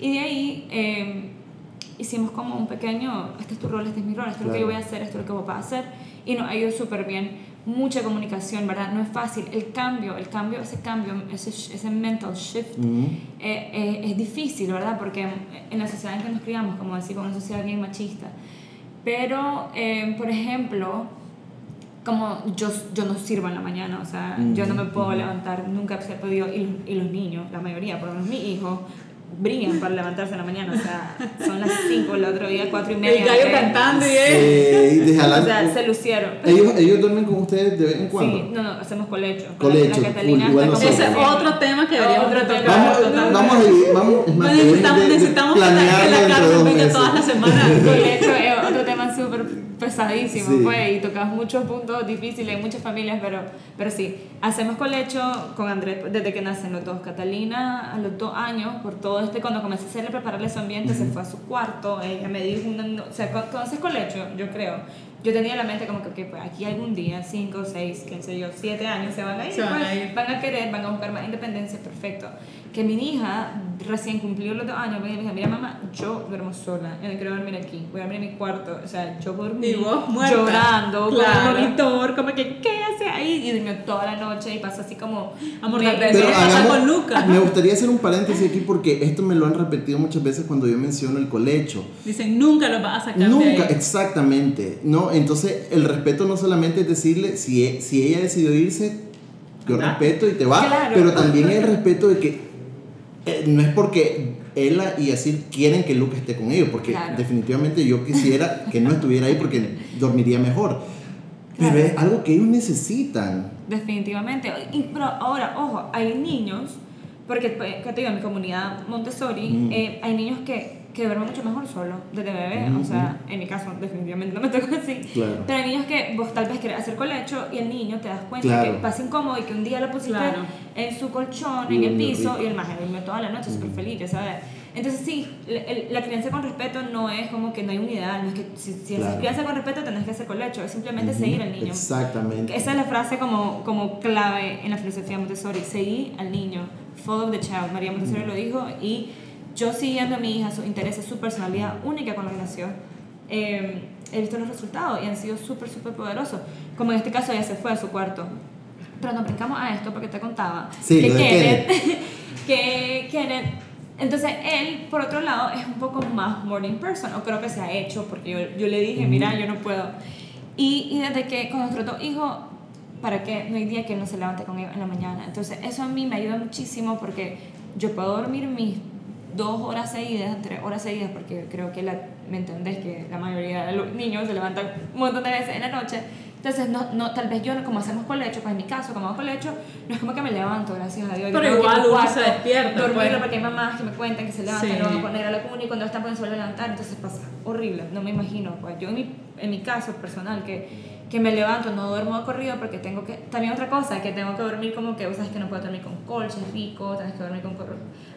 Y de ahí hicimos como un pequeño, este es tu rol, este es mi rol, esto es lo que yo voy a hacer, esto es lo que vos vas a hacer y nos ha ido súper bien. Mucha comunicación, ¿verdad? No es fácil. El cambio, el cambio, ese cambio, ese, ese mental shift eh, eh, es difícil, ¿verdad? Porque en la sociedad en que nos criamos, como decimos, una sociedad bien machista. Pero, eh, por ejemplo, como yo, yo no sirvo en la mañana, o sea, yo no me puedo levantar, nunca se ha podido, y, y, los niños, la mayoría, por lo menos mi hijo, brillan para levantarse en la mañana. O sea, son las 5 el otro día, 4 y media. El gallo cantando y él. o sea, se lucieron. ¿Ellos, ¿Ellos duermen con ustedes de vez en cuando? Sí, no, no, hacemos colecho. Colecho. La Catalina Ese es otro tema que deberíamos otro tocar. Vamos, vamos vamos, más, necesitamos, de, necesitamos que la Carmen venga todas las semanas. colecho es otro tema súper pesadísimo, fue, y tocamos muchos puntos difíciles en muchas familias, pero, pero sí, hacemos colecho con Andrés desde que nacen los dos. Catalina a los dos años, por todo este, cuando comencé a hacerle prepararle su ambiente, se fue a su cuarto, ella me dijo, o sea, ¿conoces colecho? Yo creo yo tenía en la mente como que pues, aquí algún día, 5, 6, qué sé yo, 7 años se van a ir, se van, a ir. van a querer, van a buscar más independencia, perfecto. Que mi hija recién cumplió los dos años, me dijo, mira mamá, yo duermo sola, yo no quiero dormir aquí, voy a dormir en mi cuarto, o sea, yo dormí llorando, claro. con el monitor, como que, ¿qué hace ahí? Y durmió toda la noche y pasó así como... Amor, me, pero con Lucas. Me gustaría hacer un paréntesis aquí porque esto me lo han repetido muchas veces cuando yo menciono el colecho. Dicen, nunca lo vas a sacar Nunca, exactamente, ¿no? Entonces, el respeto no solamente es decirle, si, e, si ella decidió irse, yo respeto y te va, pero también el respeto de que eh, no es porque ella y así quieren que Luke esté con ellos, porque definitivamente yo quisiera que no estuviera ahí porque dormiría mejor. Pero es algo que ellos necesitan. Definitivamente. pero ahora, ojo, hay niños, porque, pues, te digo, en mi comunidad Montessori, eh, hay niños que que duerme mucho mejor solo desde bebé. O sea, en mi caso, definitivamente no me toca así. Pero hay niños que vos tal vez querés hacer colecho y el niño te das cuenta que pasa incómodo y que un día lo pusiste en su colchón, en el piso, y el más durmió toda la noche súper feliz, ya sabes. Entonces, sí, la, crianza con respeto no es como que no hay un ideal, no es que si, si crianza con respeto tenés que hacer colecho, es simplemente seguir al niño. Exactamente. Esa es la frase como, como clave en la filosofía Montessori, seguir al niño, follow the child. María Montessori lo dijo y yo siguiendo a mi hija, sus intereses, su personalidad única cuando nació, eh, he visto los resultados y han sido súper, súper poderosos. Como en este caso ella se fue a su cuarto. Pero nos brincamos a esto porque te contaba que, Kenneth, que Kenneth, entonces él, por otro lado, es un poco más morning person, o creo que se ha hecho, porque yo, yo le dije, mira, yo no puedo. Y, y desde que con nuestro hijo hijos, ¿para qué? No hay día que no se levante con ellos en la mañana. Entonces eso a mí me ayuda muchísimo porque yo puedo dormir mis dos horas seguidas, tres horas seguidas, porque creo que la, me entendés que la mayoría de los niños se levantan un montón de veces en la noche. Entonces, no, no, tal vez yo, como hacemos colecho, pues en mi caso, como hago colecho, no es como que me levanto, gracias a Dios. Pero igual uno se despierta. Dormirlo pues. porque hay mamás que me cuentan que se levantan, sí. lo van a poner a la cuna y cuando están pueden suelen levantar, entonces pasa horrible, no me imagino. Pues yo en mi, en mi caso personal, que que me levanto, no duermo de corrido porque tengo que, también otra cosa, que tengo que dormir como que, vos sabes que no puedo dormir con colchas rico, tienes que dormir con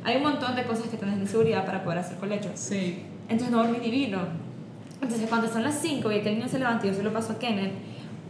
Hay un montón de cosas que tienes de seguridad para poder hacer colecho. Sí. Entonces no dormí divino. Entonces cuando son las 5 y el niño se levanta y yo se lo paso a Kenneth,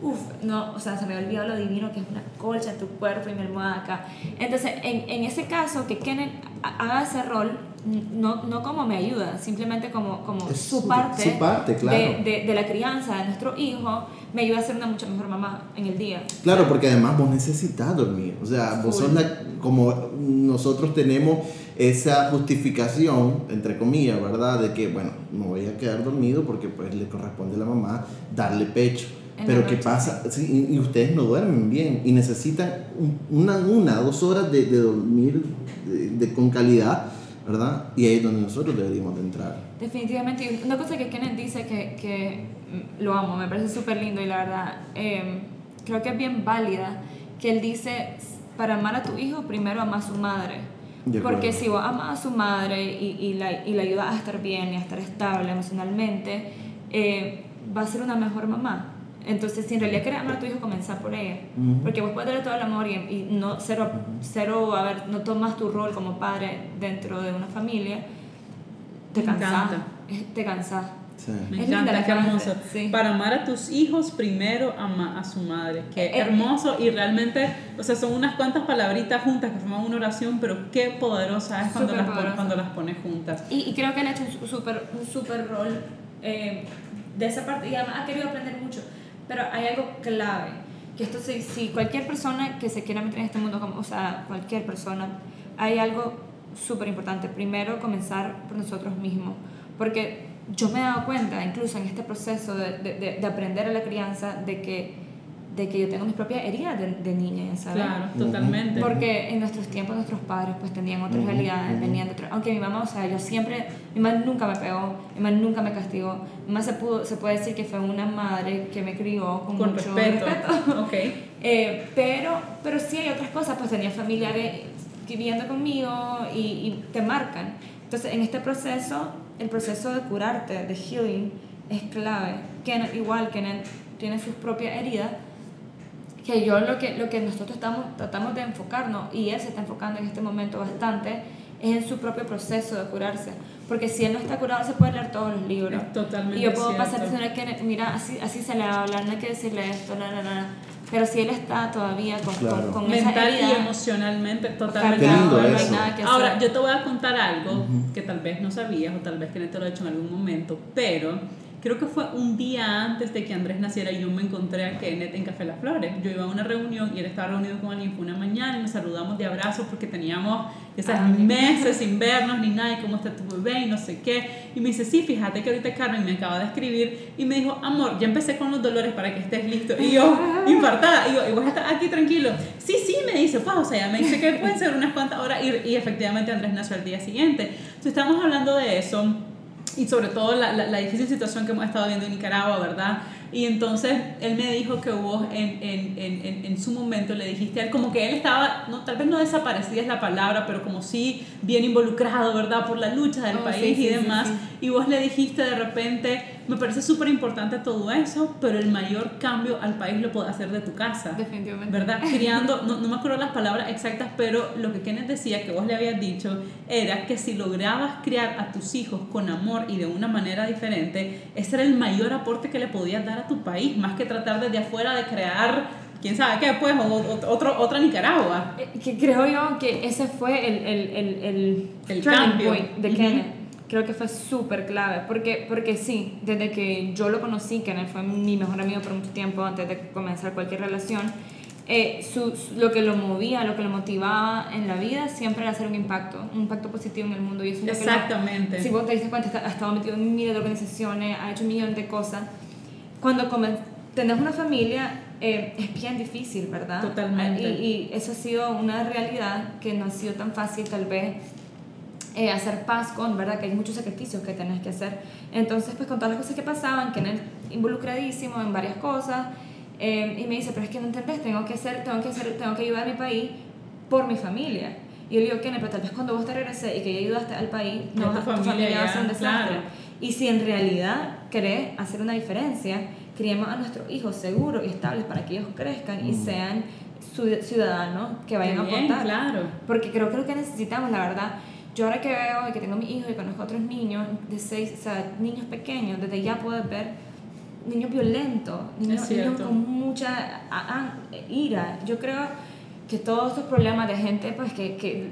uff, no, o sea, se me ha olvidado lo divino que es una colcha en tu cuerpo y mi almohada acá. Entonces, en, en ese caso, que Kenneth haga ese rol, no, no como me ayuda, simplemente como, como su parte, su parte claro. de, de, la crianza de nuestro hijo, me ayuda a ser una mucho mejor mamá en el día. Claro, porque además vos necesitas dormir. O sea, vos sos la, como nosotros tenemos esa justificación, entre comillas, ¿verdad? De que, bueno, me voy a quedar dormido porque pues le corresponde a la mamá darle pecho. Pero ¿qué pasa? Sí, y ustedes no duermen bien y necesitan una, una dos horas de, de dormir de, con calidad ¿verdad? Y ahí es donde nosotros deberíamos de entrar. Definitivamente. Una cosa que Kenneth dice que, que lo amo, me parece súper lindo y la verdad em, creo que es bien válida, que él dice, para amar a tu hijo, primero ama a su madre. Porque si vos amas a su madre y, y, la, y la ayudas a estar bien y a estar estable emocionalmente, eh, va a ser una mejor mamá. Entonces, si en realidad quieres amar a tu hijo, comenzar por ella. Porque vos puedes darle todo el amor y, y no, cero, cero, a ver, no tomas tu rol como padre dentro de una familia, te cansas. Te cansas. Sí. Me encanta, qué hermoso. Para amar a tus hijos, primero ama a su madre. Qué eh, eh, hermoso y realmente, o sea, son unas cuantas palabritas juntas que forman una oración, pero qué poderosa es cuando, las, pones, cuando las pones juntas. Y, y, creo que han hecho un súper un super rol eh, de esa parte y además ha querido aprender mucho pero hay algo clave, que esto si, si cualquier persona que se quiera meter en este mundo, como, o sea, cualquier persona, hay algo súper importante. Primero, comenzar por nosotros mismos, porque yo me he dado cuenta, incluso en este proceso de, de, de aprender a la crianza, de que de que yo tengo mis propias heridas de, de niña, ¿sabes? Claro, totalmente. Porque en nuestros tiempos nuestros padres pues tenían otras realidades, venían de aunque mi mamá, o sea, yo siempre, mi mamá nunca me pegó, mi mamá nunca me castigó, mi mamá se, pudo, se puede decir que fue una madre que me crió con, mucho respeto. Okay. eh, pero, pero sí hay otras cosas, pues tenía familiares viviendo conmigo y, y te marcan. Entonces, en este proceso, el proceso de curarte, de healing, es clave Kenneth igual, Kenneth tiene sus propias heridas, que yo lo que, lo que nosotros estamos, tratamos de enfocarnos, y él se está enfocando en este momento bastante, es en su propio proceso de curarse. Porque si él no está curado, se puede leer todos los libros. totalmente Y yo puedo pasar diciendo que, mira, así, así se le va a hablar, no hay que decirle esto, la, la, la. Pero si él está todavía con, con, con mental esa y emocionalmente totalmente no hay nada que hacer. Ahora, yo te voy a contar algo que tal vez no sabías o tal vez que no te lo he hecho en algún momento, pero creo que fue un día antes de que Andrés naciera yo me encontré a Kenneth en Café Las Flores. Yo iba a una reunión y él estaba reunido con alguien, fue una mañana y nos saludamos de abrazos porque teníamos esas Ay. meses sin vernos ni nada, y cómo está tu bebé y no sé qué. Y me dice, sí, fíjate que ahorita Carmen me acaba de escribir y me dijo, amor, ya empecé con los dolores para que estés listo. Y yo, infartada, y yo, ¿y vos estás aquí tranquilo? Sí, sí, me dice, pues, o sea, ya me dice que pueden ser unas cuantas horas y, y efectivamente Andrés nació al día siguiente. Entonces estamos hablando de eso y sobre todo la, la, difícil situación que hemos estado viendo en Nicaragua, ¿verdad? Y entonces él me dijo que vos en, en, en, en, su momento le dijiste a él como que él estaba, no, tal vez no desaparecida es la palabra, pero como sí bien involucrado, ¿verdad? Por la lucha del Oh, país sí, y sí, demás. sí. Y vos le dijiste de repente, me parece súper importante todo eso, pero el mayor cambio al país lo puede hacer de tu casa. Definitivamente. ¿verdad? Criando, no, no me acuerdo las palabras exactas, pero lo que Kenneth decía que vos le habías dicho era que si lograbas criar a tus hijos con amor y de una manera diferente, ese era el mayor aporte que le podías dar a tu país, más que tratar desde afuera de crear, quién sabe qué, pues, o, o- otro, otra Nicaragua. Eh, que creo yo que ese fue el, el, el, el, El cambio. point de. Kenneth. Creo que fue súper clave, porque, porque sí, desde que yo lo conocí, Kenneth fue mi mejor amigo por mucho tiempo antes de comenzar cualquier relación, eh, su, su- lo que lo movía, lo que lo motivaba en la vida siempre era hacer un impacto, un impacto positivo en el mundo. Y eso es lo que lo- Exactamente. si vos te diste cuenta, ha estado metido en miles de organizaciones, ha hecho millones de cosas. Cuando tenés una familia, eh, es bien difícil, ¿verdad? Totalmente. Y, y eso ha sido una realidad que no ha sido tan fácil, tal vez, eh, hacer paz con, ¿verdad? Que hay muchos sacrificios que tenés que hacer. Entonces, pues con todas las cosas que pasaban, que él involucradísimo en varias cosas, eh, y me dice, pero es que no entendés, tengo que hacer, tengo que hacer, tengo que ayudar a mi país por mi familia. Y yo le digo, Kenneth, pero tal vez cuando vos te regreses y que ya ayudaste al país, no, tu tu familia familia, va a ser un desastre. claro. Y si en realidad querés hacer una diferencia, criemos a nuestros hijos seguros y estables para que ellos crezcan y Mm. sean ciud- ciudadanos que vayan Qué a bien, aportar. claro. Porque creo que lo que necesitamos, la verdad, yo ahora que veo y que tengo mi hijo y conozco a otros niños de seis, o sea, niños pequeños, desde ya puedes ver niños violentos, niños, niños con mucha a- a- ira. Yo creo que todos estos problemas de gente pues que, que,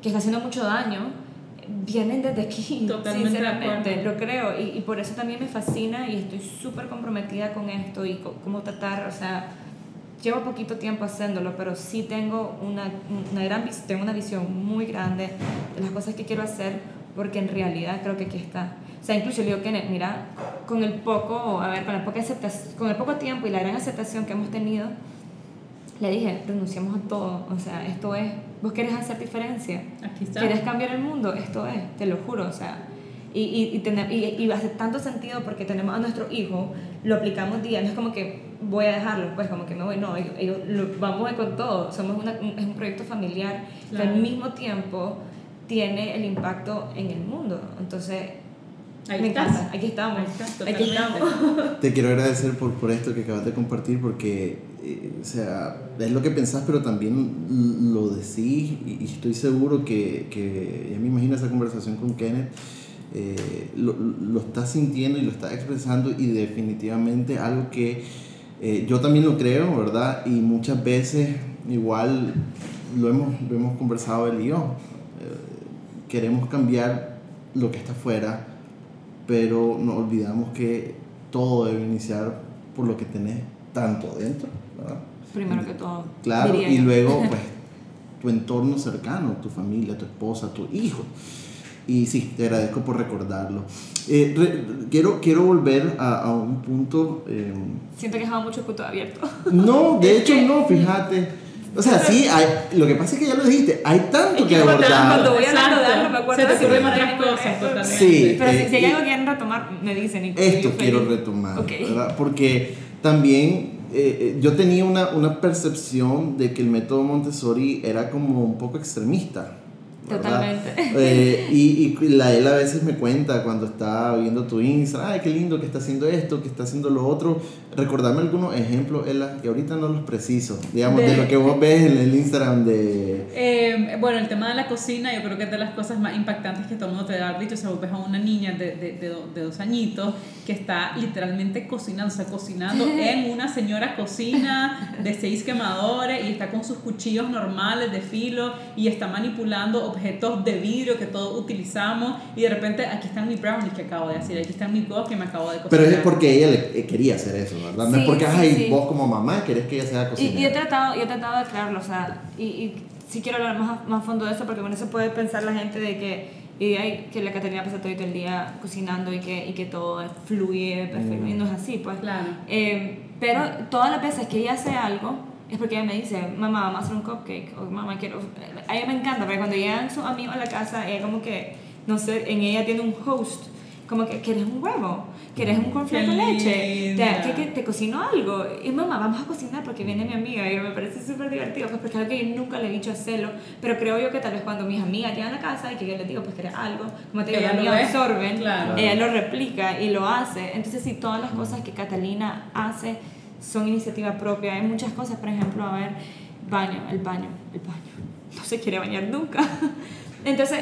que está haciendo mucho daño vienen desde aquí, Totalmente sinceramente, lo creo. Y, y por eso también me fascina y estoy súper comprometida con esto y co- cómo tratar, o sea, llevo poquito tiempo haciéndolo, pero sí tengo una, una gran tengo una visión muy grande de las cosas que quiero hacer, porque en realidad creo que aquí está. O sea, incluso le digo, Kenneth, mira, con el poco, a ver, con el poco, con el poco tiempo y la gran aceptación que hemos tenido, le dije, renunciamos a todo. O sea, esto es, vos querés hacer diferencia, Aquí está. querés cambiar el mundo, esto es, te lo juro, o sea. Y, y, y, tener- y, y hace tanto sentido porque tenemos a nuestro hijo, lo aplicamos día, no es como que voy a dejarlo, pues como que me voy, no, ellos, ellos lo- vamos con todo, somos una, un- es un proyecto familiar que Claro. al mismo tiempo tiene el impacto en el mundo. Entonces, Ahí me estás. encanta, aquí estamos, Ahí estás, aquí estamos. Te quiero agradecer por, por esto que acabas de compartir porque, eh, o sea, es lo que pensás, pero también lo decís y, estoy seguro que, que, ya me imagino esa conversación con Kenneth, eh, lo, lo estás sintiendo y lo estás expresando y definitivamente algo que eh, yo también lo creo, ¿verdad? Y muchas veces igual lo hemos, lo hemos conversado yo. Eh, queremos cambiar lo que está afuera, pero nos olvidamos que todo debe iniciar por lo que tenés tanto ¿verdad? Primero que todo. Claro, diría y yo. luego pues tu entorno cercano, tu familia, tu esposa, tu hijo. Y sí, te agradezco por recordarlo. Eh, re- quiero, quiero volver a, a un punto... eh, Siento que dejaba mucho punto abierto. no, de hecho no, fíjate. O sea, sí, hay, lo que pasa es que ya lo dijiste, hay tanto Es que abordar. cuando voy a Exacto. hablar de algo, me acuerdo Se te ocurren otras cosas, totalmente. Sí, Pero eh, si, si hay algo que quieren retomar, me dicen. Y Esto feliz. quiero retomar, Ok. ¿verdad? Porque también eh, eh, yo tenía una, una percepción de que el método Montessori era como un poco extremista. Totalmente. Eh, y, y la él a veces me cuenta cuando está viendo tu Instagram, ay, qué lindo que está haciendo esto, que está haciendo lo otro. Recordarme algunos ejemplos, Ella, que ahorita no los preciso, digamos, de, lo que vos ves en el Instagram de... Eh, bueno, el tema de la cocina, yo creo que es de las cosas más impactantes que todo el mundo te ha dicho. O sea, vos ves a una niña de, de, de, de dos añitos que está literalmente cocinando, o sea, cocinando en una señora cocina de seis quemadores y está con sus cuchillos normales de filo y está manipulando objetos de vidrio que todos utilizamos y de repente aquí están mis brownies que acabo de hacer, aquí están mis huevos que me acabo de cocinar. Pero es porque ella le, eh, quería hacer eso, ¿verdad? no es porque, ay, vos como mamá querés que ella sea cocinera. Y, y, he, tratado, yo he tratado de aclararlo, o sea, y, y sí quiero hablar más, más a fondo de eso porque con eso puede pensar la gente de que y hay que la Caterina pasa todo el día cocinando y que, y que todo fluye perfecto. Y no es así, pues. Claro. Eh, pero todas las veces que ella hace algo, es porque ella me dice, mamá, vamos a hacer un cupcake, o mamá, quiero... A ella me encanta, porque cuando llegan sus amigos a la casa, ella como que, no sé, en ella tiene un host, como que, ¿quieres un huevo? ¿Quieres un cornflake con leche? ¿Te, que, te cocino algo? Y mamá, vamos a cocinar porque viene mi amiga y me parece súper divertido, pues porque es algo que yo nunca le he dicho hacerlo, pero creo yo que tal vez cuando mis amigas llegan a la casa y que yo les digo, pues quieres algo, como te digo, las amigas absorben, claro. ella lo replica y lo hace. Entonces, si todas las cosas que Catalina hace son iniciativa propia. Hay muchas cosas, por ejemplo, a ver, baño, el baño, el baño. No se quiere bañar nunca. Entonces,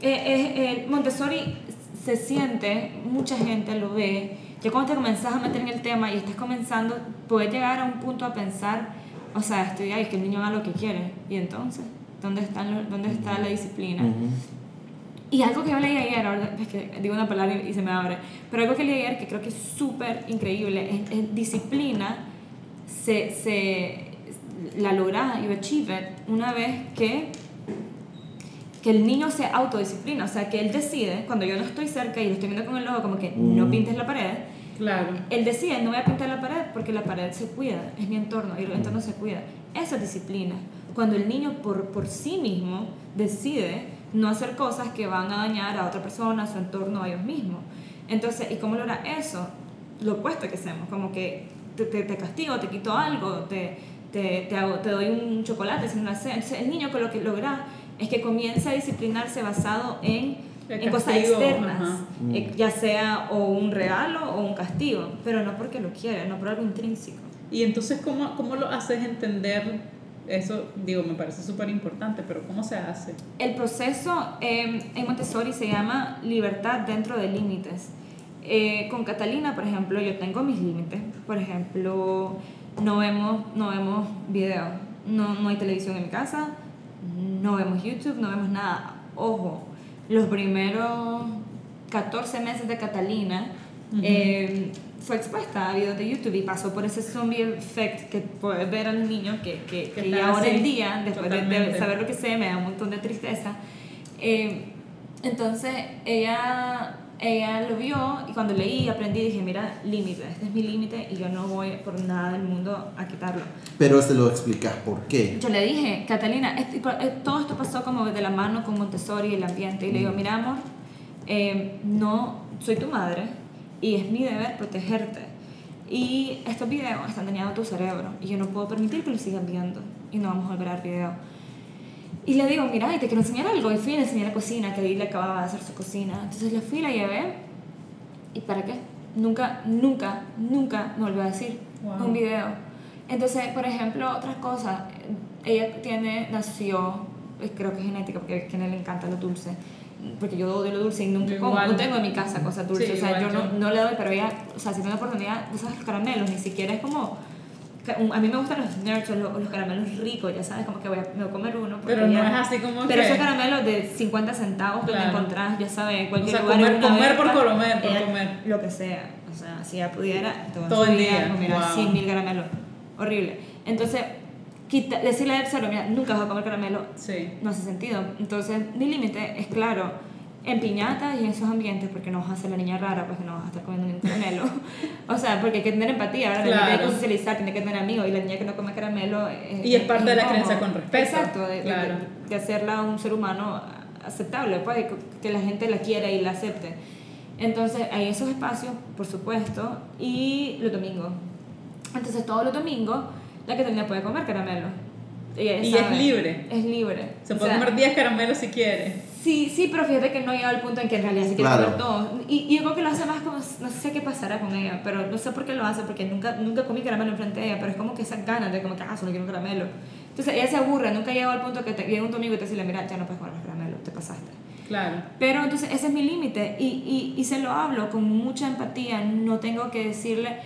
eh, eh, Montessori se siente, mucha gente lo ve, que cuando te comenzás a meter en el tema y estás comenzando, puedes llegar a un punto a pensar, o sea, estoy ahí, que el niño haga lo que quiere. Y entonces, ¿dónde está, dónde está la disciplina? Uh -huh. Y algo que yo leí ayer, ahora es que digo una palabra y se me abre, pero algo que leí ayer que creo que es súper increíble, es, es, disciplina, se, se la logra y achieve una vez que, que el niño se autodisciplina, o sea, que él decide, cuando yo no estoy cerca y lo estoy viendo con el ojo, como que mm. no pintes la pared, claro. él decide, no voy a pintar la pared porque la pared se cuida, es mi entorno y el entorno se cuida. Esa es disciplina. Cuando el niño por, por sí mismo decide no hacer cosas que van a dañar a otra persona, a su entorno, a ellos mismos. Entonces, ¿y cómo logra eso? Lo opuesto que hacemos, como que te, te, te castigo, te quito algo, te, te, te, hago, te doy un chocolate sin una cena. Entonces, el niño con lo que logra es que comience a disciplinarse basado en, en cosas externas, eh, ya sea o un regalo o un castigo, pero no porque lo quiere, no por algo intrínseco. Y entonces, ¿cómo, cómo lo haces entender eso, digo, me parece súper importante, pero ¿cómo se hace? El proceso eh, en Montessori se llama libertad dentro de límites. Eh, con Catalina, por ejemplo, yo tengo mis límites. Por ejemplo, no vemos, no vemos video, no, no hay televisión en mi casa, no vemos YouTube, no vemos nada. Ojo, los primeros 14 meses de Catalina, uh -huh. eh, fue expuesta a videos de YouTube y pasó por ese zombie effect que puedes ver a los niños que, que, que, que ahora en día, después de, de, saber lo que sé, me da un montón de tristeza. Eh, entonces ella, ella lo vio y cuando leí aprendí dije, mira, límite, este es mi límite y yo no voy por nada del mundo a quitarlo. Pero se lo explicas, ¿por qué? Yo le dije, Catalina, este, todo esto pasó como de la mano con Montessori y el ambiente y le digo, mira amor, eh, no soy tu madre, y es mi deber protegerte. Y estos videos están dañando tu cerebro y yo no puedo permitir que lo sigan viendo y no vamos a volver a ver video. Y le digo, mira, y te quiero enseñar algo. Y fui a enseñar la cocina, que ahí le acababa de hacer su cocina. Entonces le fui, la llevé. ¿Y para qué? Nunca, nunca, nunca me volvió a decir wow. un video. Entonces, por ejemplo, otras cosas. Ella tiene, nació, creo que es genética, porque a quien le encanta lo dulce porque yo odio lo dulce y nunca como, no tengo en mi casa cosas dulces, sí, o sea, yo no, no, le doy, pero ella, o sea, si tengo la oportunidad, sabes, los caramelos, ni siquiera es como, a mí me gustan los nerds los, los, caramelos ricos, ya sabes, como que voy a, me voy a comer uno. Pero ya, no es así como Pero que... esos caramelos de 50 centavos claro. que me encontrás, ya sabes, en cualquier o sea, lugar. Comer, comer por comer, por ella, comer. Lo que sea, o sea, si ella pudiera, todo el día, comiera wow. 100 mil caramelos, horrible. Entonces, quita, decirle a cero, mira, nunca vas a comer caramelo, sí. no hace sentido. Entonces, mi límite es claro en piñatas y en esos ambientes, porque no vas a ser la niña rara, porque no vas a estar comiendo un caramelo. o sea, porque hay que tener empatía, ¿verdad? Claro. Hay que socializar, tiene que tener amigos, y la niña que no come caramelo. Es, y es parte es de la creencia con respeto. Exacto, de, claro. de, de, hacerla un ser humano aceptable, pues, que la gente la quiera y la acepte. Entonces, hay esos espacios, por supuesto, y los domingos. Entonces, todos los domingos, la que tenía puede comer caramelo y es libre. Es libre. Se puede comer 10 caramelos si quiere. Sí, sí, pero fíjate que no llega al punto en que en realidad se quiere comer todo. Y, y, yo creo que lo hace más como, no sé qué pasará con ella, pero no sé por qué lo hace, porque nunca, nunca comí caramelo enfrente de ella, pero es como que esas ganas de como que, ah, solo quiero un caramelo. Entonces ella se aburre, nunca llega al punto que te, llega un amigo y te dice, mira, ya no puedes comer los caramelos, te pasaste. Claro. Pero entonces ese es mi límite y, y, y se lo hablo con mucha empatía, no tengo que decirle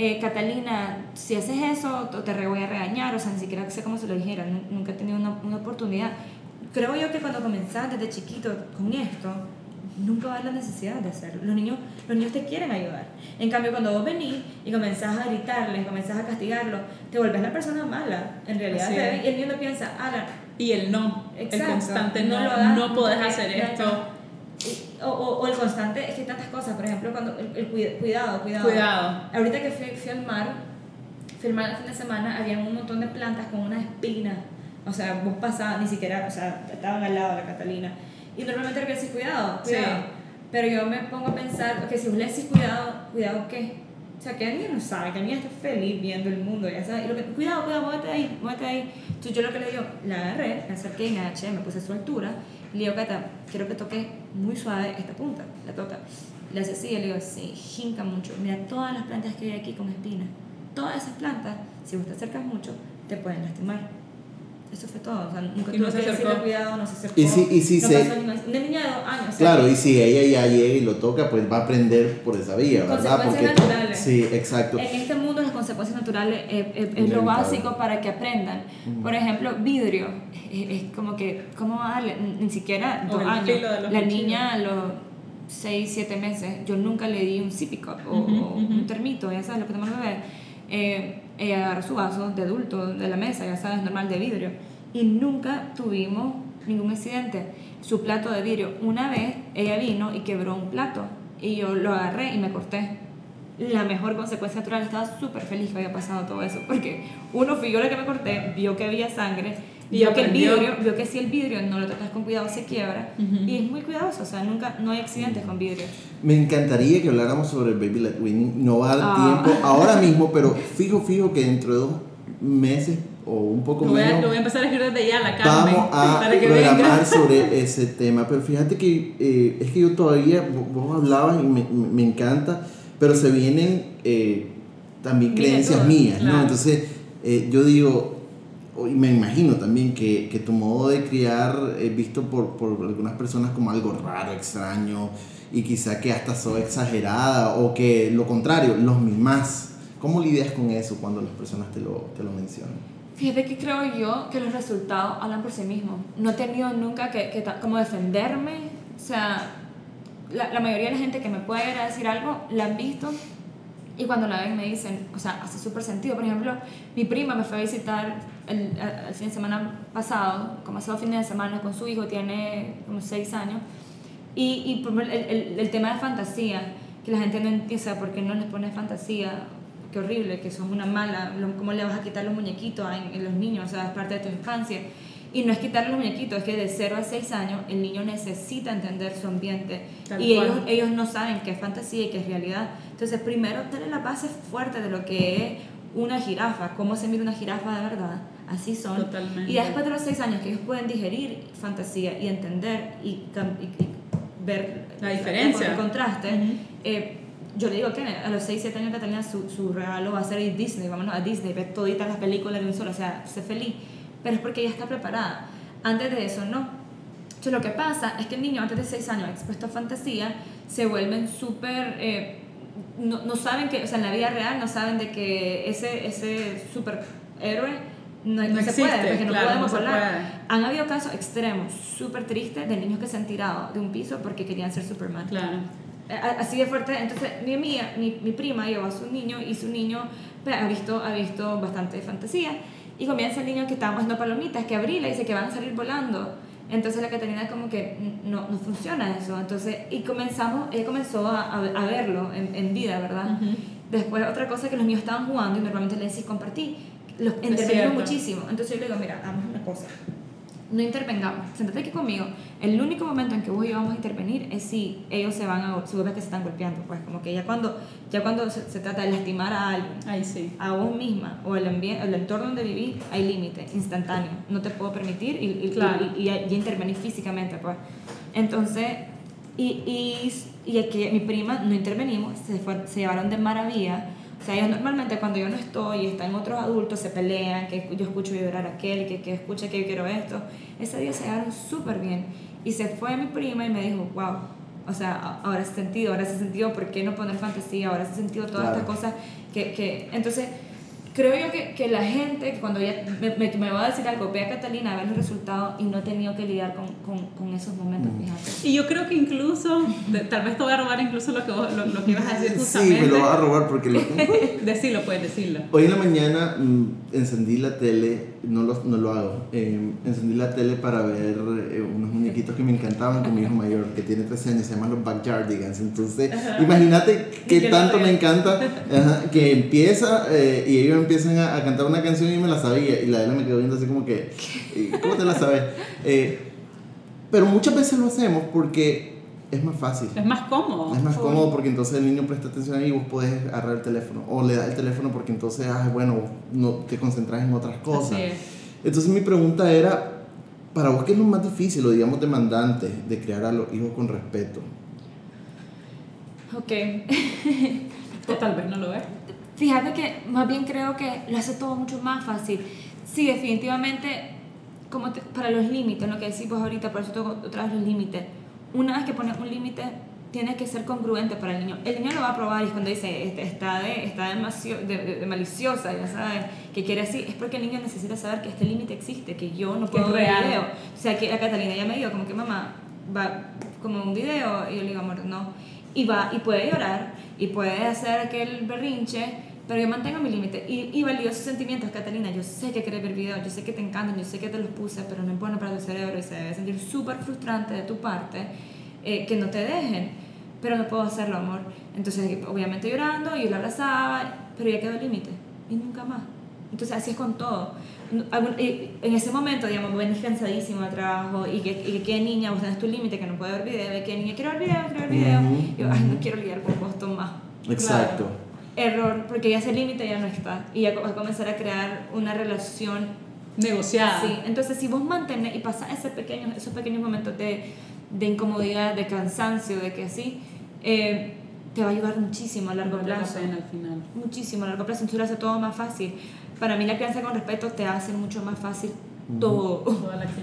eh, Catalina, si haces eso, te voy a regañar, o sea, ni siquiera sé cómo se lo dijera, nunca he tenido una, una oportunidad. Creo yo que cuando comenzás desde chiquito con esto, nunca va a haber la necesidad de hacerlo. Los niños, los niños te quieren ayudar. En cambio, cuando vos venís y comenzás a gritarles, comenzás a castigarlos, te volvés la persona mala. En realidad, y el niño no piensa, Alan. Y el no, el constante no, no, no podés hacer esto o, o, el constante, es que hay tantas cosas, por ejemplo, cuando el, cuidado, cuidado. Cuidado. Ahorita que fui, fui, al mar, fui al mar el fin de semana, había un montón de plantas con unas espinas. O sea, vos pasabas, ni siquiera, o sea, estaban al lado de la Catalina. Y normalmente que decís cuidado, cuidado. Pero yo me pongo a pensar, que si vos le decís cuidado, ¿cuidado qué? O sea, que el niño no sabe, que el niño está feliz viendo el mundo, ya sabes. Y lo que, cuidado, cuidado, muévete ahí, muévete ahí. Entonces yo lo que le digo, la agarré, me acerqué en H, me puse a su altura le digo, Cata, quiero que toque muy suave esta punta. La toca. Le hace así, y le digo, sí, jinca mucho. Mira todas las plantas que hay aquí con espinas. Todas esas plantas, si vos te acercas mucho, te pueden lastimar. Eso fue todo. O sea, nunca tuve que decirle cuidado, no se acercó. Y si, y si no se... pasó ningún... Una niña de dos años. Claro, y si ella ya llega y lo toca, pues va a aprender por esa vía, ¿verdad? Consecuencias Porque, naturales. Sí, exacto. En este mundo consecuencias naturales es, es, es lo básico para que aprendan. Por ejemplo, vidrio. Es, como que, ¿cómo darle? Ni siquiera dos años. La niña a los 6, 7 meses, yo nunca le di un sippy cup o, un termito, ya sabes lo que te bebé. Eh, ella agarró su vaso de adulto de la mesa, ya sabes, normal de vidrio, y nunca tuvimos ningún accidente. Su plato de vidrio, una vez ella vino y quebró un plato, y yo lo agarré y me corté. La mejor consecuencia natural, estaba súper feliz que había pasado todo eso, porque uno fui yo la que me corté, vio que había sangre, vio que el vidrio, vio que si el vidrio no lo tratas con cuidado se quiebra y es muy cuidadoso, o sea, nunca no hay accidentes con vidrio. Me encantaría que habláramos sobre el Baby Let Winning, no va a dar ah. tiempo ahora mismo, pero fijo, fijo que dentro de dos meses o un poco lo menos. lo voy a empezar a escribir desde ya la Carmen. Vamos a para que programar sobre ese tema, pero fíjate que eh, es que yo todavía, vos hablabas y me, me encanta, pero se vienen eh, también creencias mías, ¿no? Entonces eh, yo digo, y me imagino también que, que tu modo de criar es visto por, por, algunas personas como algo raro, extraño, y quizá que hasta soy exagerada, o que lo contrario, los mismas. ¿Cómo lidias con eso cuando las personas te lo, te lo mencionan? Fíjate que creo yo que los resultados hablan por sí mismos. No he tenido nunca que, que como defenderme. O sea, la, mayoría de la gente que me puede ir decir algo la han visto y cuando la ven me dicen, o sea, hace súper sentido. Por ejemplo, mi prima me fue a visitar el, el, fin de semana pasado, hace dos fines de semana con su hijo, tiene como seis años, y, y el, el, el, tema de fantasía, que la gente no entiende, ¿por qué no les pone fantasía? Qué horrible, que son una mala, ¿cómo le vas a quitar los muñequitos a los niños? O sea, es parte de tu infancia. Y no es quitarle los muñequitos, es que de 0 a 6 años el niño necesita entender su ambiente. y ellos, ellos no saben qué es fantasía y qué es realidad. Entonces, primero, darle la base fuerte de lo que es una jirafa, cómo se mira una jirafa de verdad. Así son. Totalmente. Y después de los 6 años que ellos pueden digerir fantasía y entender y, ver la diferencia, el contraste. eh, yo le digo que a los 6, 7 años Catalina su, su regalo va a ser ir Disney, vámonos a Disney, ver toditas las películas de un solo, o sea, sé feliz pero es porque ella está preparada. Antes de eso, no. Entonces, lo que pasa es que el niño antes de 6 años expuesto a fantasía se vuelven súper... Eh, no, no, saben que, o sea, en la vida real no saben de que ese, ese superhéroe no, no, se puede, porque no podemos hablar. Han habido casos extremos, súper tristes, de niños que se han tirado de un piso porque querían ser Superman. Claro. Así de fuerte. Entonces, mi, mía, mi, mi prima llevó a su niño y su niño pues, ha, visto, ha visto bastante fantasía y comienza el niño que estamos haciendo palomitas, que abrí, le dice que van a salir volando. Entonces la Catalina como que no, no funciona eso. Entonces, y comenzamos, ella comenzó a, a, verlo en, en, vida, ¿verdad? Después otra cosa que los niños estaban jugando y normalmente le decís compartí, los entendieron muchísimo. Entonces yo le digo, mira, hagamos una cosa. No intervengamos, sentate aquí conmigo. El único momento en que vos y yo vamos a intervenir es si ellos se van a, si vos ves que se están golpeando, pues como que ya cuando, ya cuando se, trata de lastimar a alguien, sí. a vos misma o el, el entorno donde vivís, hay límite instantáneo. No te puedo permitir y, y, y, y, intervenir físicamente, pues. Entonces, y, y, y aquí mi prima no intervenimos, se, fue, se llevaron de maravilla o sea, ellos normalmente cuando yo no estoy y están otros adultos, se pelean, que yo escucho llorar a aquel, que, que escucha que yo quiero esto. Ese día se llevaron súper bien. Y se fue mi prima y me dijo, wow, o sea, ahora hace sentido, ahora hace sentido, ¿por qué no poner fantasía? Ahora hace sentido todas estas cosas que, que... Entonces, creo yo que, que la gente, cuando ya me, me, me, va a decir algo, ve a Catalina a ver los resultados y no he tenido que lidiar con, con, con esos momentos, fíjate. Y yo creo que incluso, tal vez te voy a robar incluso lo que, vos, lo, lo, que ibas a decir justamente. Sí, me lo vas a robar porque lo tengo. decirlo, puedes decirlo. Hoy en la mañana mm, encendí la tele, no lo, no lo hago, eh, encendí la tele para ver eh, unos muñequitos que me encantaban con mi hijo mayor, que tiene 13 años, se llaman los Backyardigans. Entonces, imagínate que tanto me encanta que empieza eh, y ellos empiezan a, cantar una canción y me la sabía. Y la de él me quedó viendo así como que, ¿cómo te la sabes? Eh, pero muchas veces lo hacemos porque es más fácil. Es más cómodo. Es más cómodo porque entonces el niño presta atención y vos podés agarrar el teléfono. O le das el teléfono porque entonces, ah, bueno, no te concentras en otras cosas. Entonces mi pregunta era, para vos, ¿qué es lo más difícil o digamos demandante de criar a los hijos con respeto? Ok. o tal vez no lo es. Fíjate que más bien creo que lo hace todo mucho más fácil. Sí, definitivamente, como para los límites, lo que decimos ahorita, por eso tengo otra vez los límites. Una vez que pones un límite, tiene que ser congruente para el niño. El niño lo va a probar y cuando dice este, está, de, está demasiado de, maliciosa, ya sabes, que quiere así, es porque el niño necesita saber que este límite existe, que yo no puedo ver el video. O sea, que a Catalina ya me dijo como que mamá va como un video y yo le digo, amor, no. Y va y puede llorar y puede hacer aquel berrinche pero yo mantengo mi límite y, y valido sus sentimientos, Catalina. Yo sé que quieres ver videos, yo sé que te encantan, yo sé que te los puse, pero no es bueno para tu cerebro y se debe sentir súper frustrante de tu parte eh, que no te dejen. Pero no puedo hacerlo, amor. Entonces, obviamente llorando, yo la abrazaba, pero ya quedó el límite y nunca más. Entonces, así es con todo. En ese momento, digamos, venís cansadísimo de trabajo y que, y que niña, vos tenés tu límite, que no puede ver video, que niña, quiero ver video, quiero ver video. Y yo, ay, no quiero lidiar con vos, más. Exacto error, porque ya ese límite ya no está y ya vas a comenzar a crear una relación negociada. Sí, entonces si vos mantenés y pasas ese pequeño, esos pequeños momentos de, de incomodidad, de cansancio, de que así, eh, te va a ayudar muchísimo a largo plazo. al final. Muchísimo a largo plazo, entonces lo hace todo más fácil. Para mí la crianza con respeto te hace mucho más fácil todo.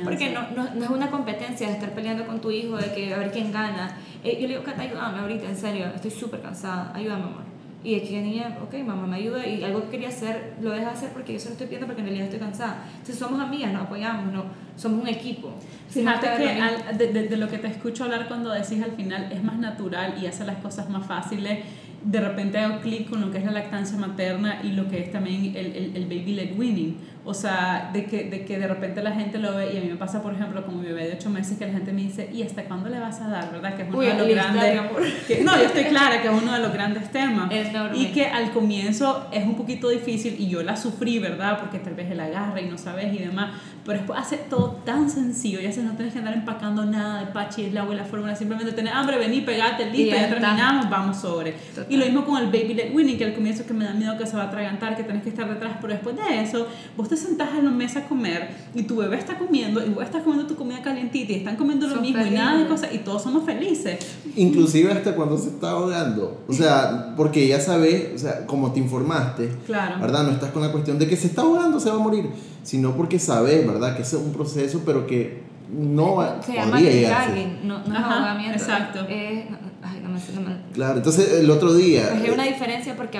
Porque no, no, no, es una competencia de estar peleando con tu hijo, de que a ver quién gana. Eh, yo le digo, Cata, ayúdame ahorita, en serio, estoy súper cansada, ayúdame, amor. Y aquí la niña, ok, mamá me ayuda y algo que quería hacer lo deja hacer porque yo se lo estoy pidiendo porque en realidad estoy cansada. Entonces somos amigas, nos apoyamos, no, somos un equipo. Fíjate que de, de, lo que te escucho hablar cuando decís al final es más natural y hace las cosas más fáciles de repente hago clic con lo que es la lactancia materna y lo que es también el, el, el baby led winning. O sea, de que, de que de repente la gente lo ve, y a mí me pasa, por ejemplo, con mi bebé de 8 meses, que la gente me dice, ¿y hasta cuándo le vas a dar? ¿Verdad? Que es uno de los grandes. Que, no, yo estoy clara que es uno de los grandes temas. y que al comienzo es un poquito difícil, y yo la sufrí, ¿verdad? Porque tal vez él agarra y no sabes y demás. Pero después hace todo tan sencillo, ya se no tienes que andar empacando nada de pachi, el agua y la fórmula, simplemente tener hambre, vení, pegate, listo, ya, terminamos, vamos sobre. Y lo mismo con el baby led winning, que al comienzo que me da miedo que se va a atragantar, que tenés que estar detrás, pero después de eso, vos te sentás en la mesa a comer y tu bebé está comiendo y vos estás comiendo tu comida calientita y están comiendo lo mismo y nada de cosas y todos somos felices. Inclusive hasta cuando se está ahogando, o sea, porque ya sabes, o sea, como te informaste, claro. ¿verdad? No estás con la cuestión de que se está ahogando, se va a morir, sino porque sabes, ¿verdad? Que es un proceso, pero que no va Se llama no, no ahogamiento. Exacto. Claro, entonces el otro día. Pues hay una diferencia porque,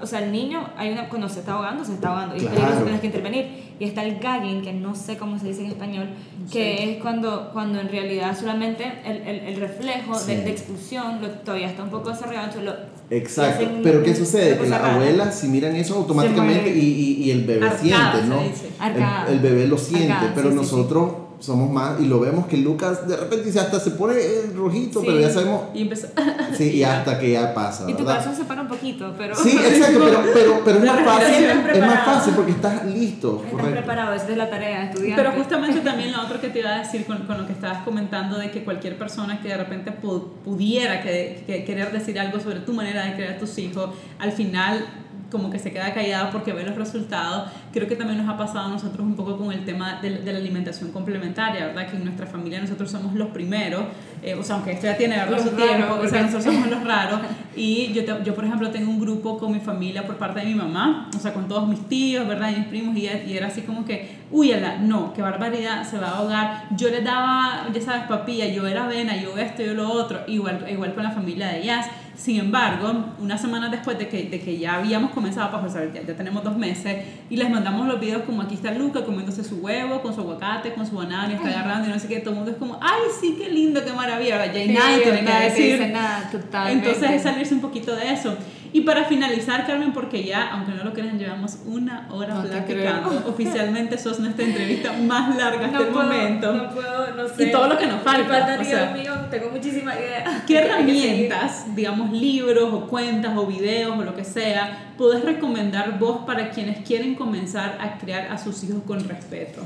o sea, el niño, hay una, cuando se está ahogando, se está ahogando. Y claro. tienes que intervenir. Y está el gagging, que no sé cómo se dice en español, que es cuando, cuando en realidad solamente el, el, el reflejo de, de, expulsión lo, todavía está un poco desarrollado. Lo, Exacto. Pero ¿qué sucede? Que las abuelas, si miran eso automáticamente y, y, y, el bebé siente, ¿no? El, el, bebé lo siente, pero nosotros somos más, y lo vemos que Lucas de repente dice, hasta se pone rojito, pero ya sabemos. Y empezó. Sí, y hasta que ya pasa. Y tu ¿verdad? corazón se para un poquito, pero. Sí, exacto, pero, pero, pero es más fácil. Es más fácil porque estás listo. Estás correcto. preparado, esa es la tarea, estudiante. Pero justamente también lo otro que te iba a decir con, con lo que estabas comentando de que cualquier persona que de repente pu- pudiera que, que querer decir algo sobre tu manera de crear a tus hijos, al final como que se queda callada porque ve los resultados. Creo que también nos ha pasado a nosotros un poco con el tema de, de la alimentación complementaria, ¿verdad? Que en nuestra familia nosotros somos los primeros, eh, o sea, aunque esto ya tiene ¿verdad? Su tiempo, o sea, nosotros somos los raros. Y yo, te- yo, por ejemplo, tengo un grupo con mi familia por parte de mi mamá, o sea, con todos mis tíos, ¿verdad? Y mis primos, y, y era así como que, uy, ala, no, qué barbaridad, se va a ahogar. Yo les daba, ya sabes, papilla, yo era avena, yo esto, yo lo otro, igual, igual con la familia de ellas. Sin embargo, una semana después de que, de que ya habíamos comenzado, pues, o sea, ya, ya tenemos dos meses, y les mandamos los videos como aquí está Luca comiéndose su huevo, con su aguacate, con su banana, y está agarrando, y no sé qué, todo el mundo es como, ay, sí, qué lindo, qué maravilla, ya hay Sí, nadie que decir. dice nada, totalmente. Entonces es salirse un poquito de eso. Y para finalizar, Carmen, porque ya, aunque no lo crean, llevamos una hora No platicando. Oficialmente sos nuestra entrevista más larga hasta no el puedo, momento. No puedo, no sé. Y todo lo que nos falta, Me falta, o sea. Mío, tengo muchísimas ideas. ¿Qué herramientas, digamos libros o cuentas o videos o lo que sea, puedes recomendar vos para quienes quieren comenzar a criar a sus hijos con respeto?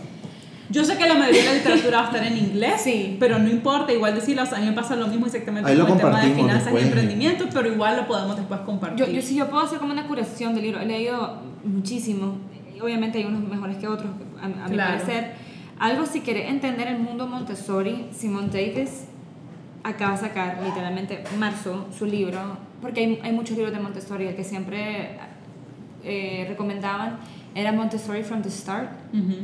Yo sé que la mayoría de la literatura va a estar en inglés, Sí. pero no importa, igual decirlo, o sea, a mí me pasa lo mismo exactamente Ahí lo con el tema de finanzas después. y emprendimiento, pero igual lo podemos después compartir. Yo, yo sí, yo puedo hacer como una curación de libros. He leído muchísimo. Obviamente hay unos mejores que otros, a, a mi Claro. parecer. Algo si querés entender el mundo Montessori, Simone Davis acaba de sacar literalmente marzo su libro, porque hay, hay muchos libros de Montessori, el que siempre eh, recomendaban era Montessori from the Start, Ujú.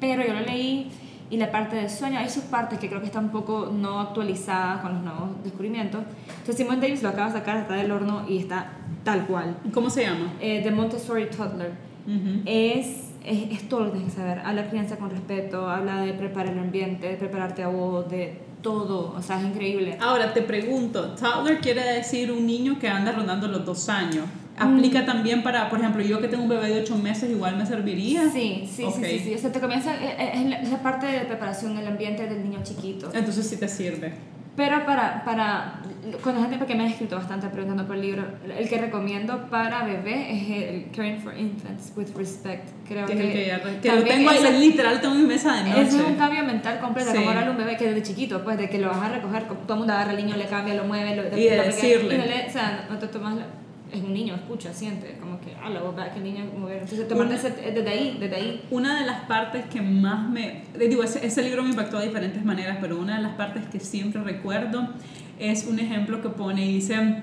Pero yo lo leí y la parte del sueño, hay sus partes que creo que está un poco no actualizada con los nuevos descubrimientos. Entonces Simone Davis lo acaba de sacar, está del horno y está tal cual. ¿Cómo se llama? Eh, The Montessori Toddler. Ujú. Es, es, es todo lo que tienes que saber. Habla de crianza con respeto, habla de preparar el ambiente, de prepararte a vos, de todo. O sea, es increíble. Ahora te pregunto, toddler quiere decir un niño que anda rondando los dos años. ¿Aplica Mm. también para, por ejemplo, yo que tengo un bebé de 8 meses, igual me serviría? Sí, sí, Ok. sí, sí, sí. O sea, te comienza, es, es la- es la parte de preparación del ambiente del niño chiquito. Entonces sí te sirve. Pero para, para, con la gente porque me han escrito bastante preguntando por el libro, el que recomiendo para bebé es el Caring for Infants with Respect. Creo Que que, es el que, que lo tengo ahí, ese- literal, tengo en mi mesa de noche. Es un cambio mental completo, Sí. como darle a un bebé que desde chiquito, pues de que lo vas a recoger, todo el mundo agarra al niño, le cambia, lo mueve, lo, Y de lo- decirle. y no le- o sea, no te tomas, la- es un niño, escucha, siente, como que, ah, la voz que el niño mover. Entonces, tomarte Una- ese- desde ahí, desde ahí. Una de las partes que más me... eh, Digo, ese, ese libro me impactó de diferentes maneras, pero una de las partes que siempre recuerdo es un ejemplo que pone y dice...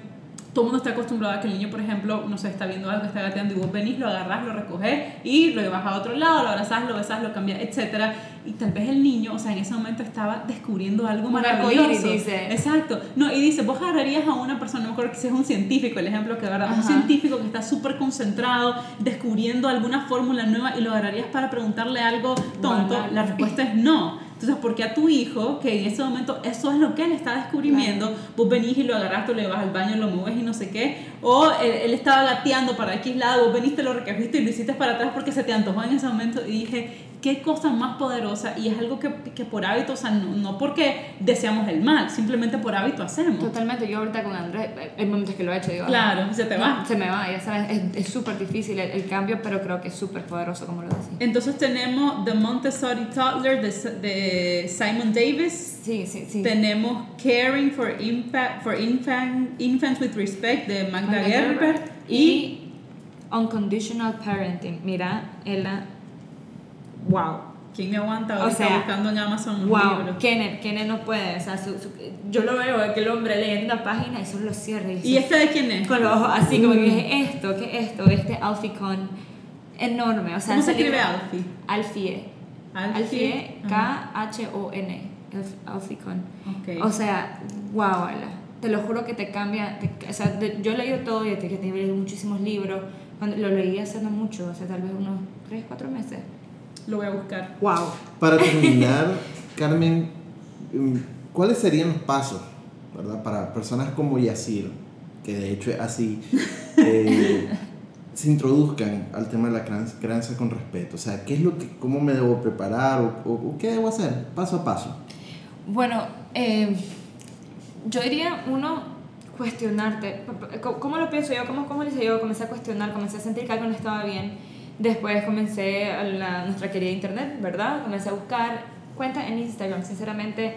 Todo el mundo está acostumbrado a que el niño, por ejemplo, no sé, está viendo algo, está gateando y vos venís, lo agarrás, lo recoges y lo llevas a otro lado, lo abrazás, lo besás, lo cambias, etc. Y tal vez el niño, o sea, en ese momento estaba descubriendo algo Un maravilloso. dice. Exacto. No, y dice, vos agarrarías a una persona, no me acuerdo que si es un científico, el ejemplo que verdad, un científico que está súper concentrado, descubriendo alguna fórmula nueva y lo agarrarías para preguntarle algo tonto, la respuesta es no. Entonces, porque a tu hijo, que en ese momento eso es lo que él está descubriendo, vos venís y lo agarraste, lo llevas al baño, lo mueves y no sé qué, o él, él estaba gateando para X lado, vos veniste, lo recogiste y lo hiciste para atrás porque se te antojó en ese momento y dije, qué cosa más poderosa y es algo que, que por hábito, o sea, no, no porque deseamos el mal, simplemente por hábito hacemos. Totalmente, yo ahorita con Andrés, hay momentos que lo he hecho, digo, Claro, ah, se te va. Se me va, ya sabes, es- es súper difícil el, el cambio, pero creo que es súper poderoso, como lo decís. Entonces tenemos The Montessori Toddler de, de Simon Davis. Sí, sí, sí. Tenemos Caring for, Impact, for Infant, Infants with Respect de Magda, Magda Gerber. Gerber. Y, y Unconditional Parenting. Mira, ella. ¡Wow! ¿quién me aguanta O sea, buscando en Amazon ¡Wow! libro? Kenneth, Kenneth no puede. O sea, su- su- yo lo veo, aquel hombre leyendo una página y solo lo cierra. ¿Y este de quién es? Con los ojos así, como que ¿qué es esto? ¿Qué es esto? Este Alfie con enorme. O sea, ¿Cómo se escribe Alfie? Alfie. Alfie. K-H-O-N. Alf- Alfie con. Ok. O sea, wow, Ala. Te lo juro que te cambia. te- o sea, de- yo he leído todo y te, que te he leído muchísimos libros. Cuando lo leí hace no mucho, o sea, tal vez unos 3, 4 meses. Lo voy a buscar. Wow. Para terminar, Carmen, mm, ¿cuáles serían los pasos, verdad, para personas como Yacir, que de hecho es así? eh, se introduzcan al tema de la crianza con respeto. O sea, ¿qué es lo que, cómo me debo preparar o, qué debo hacer paso a paso? Bueno, eh, yo diría, uno, cuestionarte. ¿Cómo lo pienso yo? ¿Cómo, cómo lo hice yo? Comencé a cuestionar, comencé a sentir que algo no estaba bien. Después comencé a la, nuestra querida internet, ¿verdad? Comencé a buscar cuentas en Instagram. Sinceramente,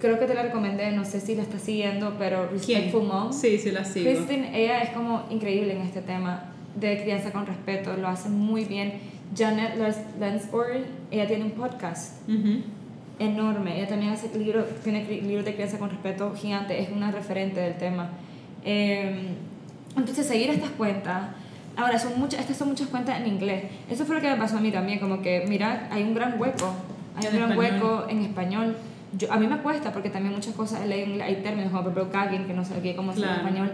creo que te la recomendé, no sé si la estás siguiendo, pero Respectful Mom. Sí, sí la sigo. Kristen, ella es como increíble en este tema de crianza con respeto, lo hace muy bien. Janet Lansbury, ella tiene un podcast enorme, ella también hace libro, tiene libros de crianza con respeto gigante, es una referente del tema. Em, entonces, seguir estas cuentas, ahora, son muchas, estas son muchas cuentas en inglés. Eso fue lo que me pasó a mí también, como que, mira, hay un gran hueco, hay un gran hueco en español. Yo, a mí me cuesta porque también muchas cosas hay términos como ejemplo que no sé qué cómo se en español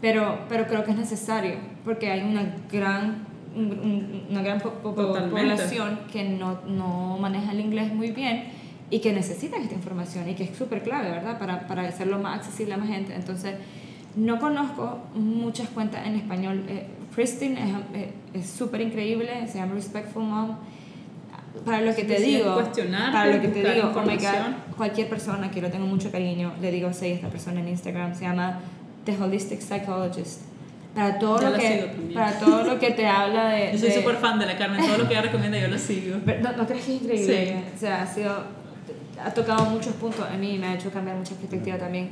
pero, pero creo que es necesario porque hay una gran, una gran población que no, no, maneja el inglés muy bien y que necesita esta información y que es súper clave, ¿verdad? Para, para hacerlo más accesible a más gente. Entonces, no conozco muchas cuentas en español. Eh, Christine es súper increíble, se llama Respectful Mom. Para lo que te digo, para lo que te digo, oh cualquier persona que lo tengo mucho cariño, le digo, sí, esta persona en Instagram se llama The Holistic Psychologist. Para todo, lo que, para todo lo que te habla de... Yo soy súper fan de la Carmen, todo lo que ella recomienda yo lo sigo. ¿No, ¿no crees que es increíble? O sea, ha sido... Ha tocado muchos puntos a mí me ha hecho cambiar mucha perspectiva también.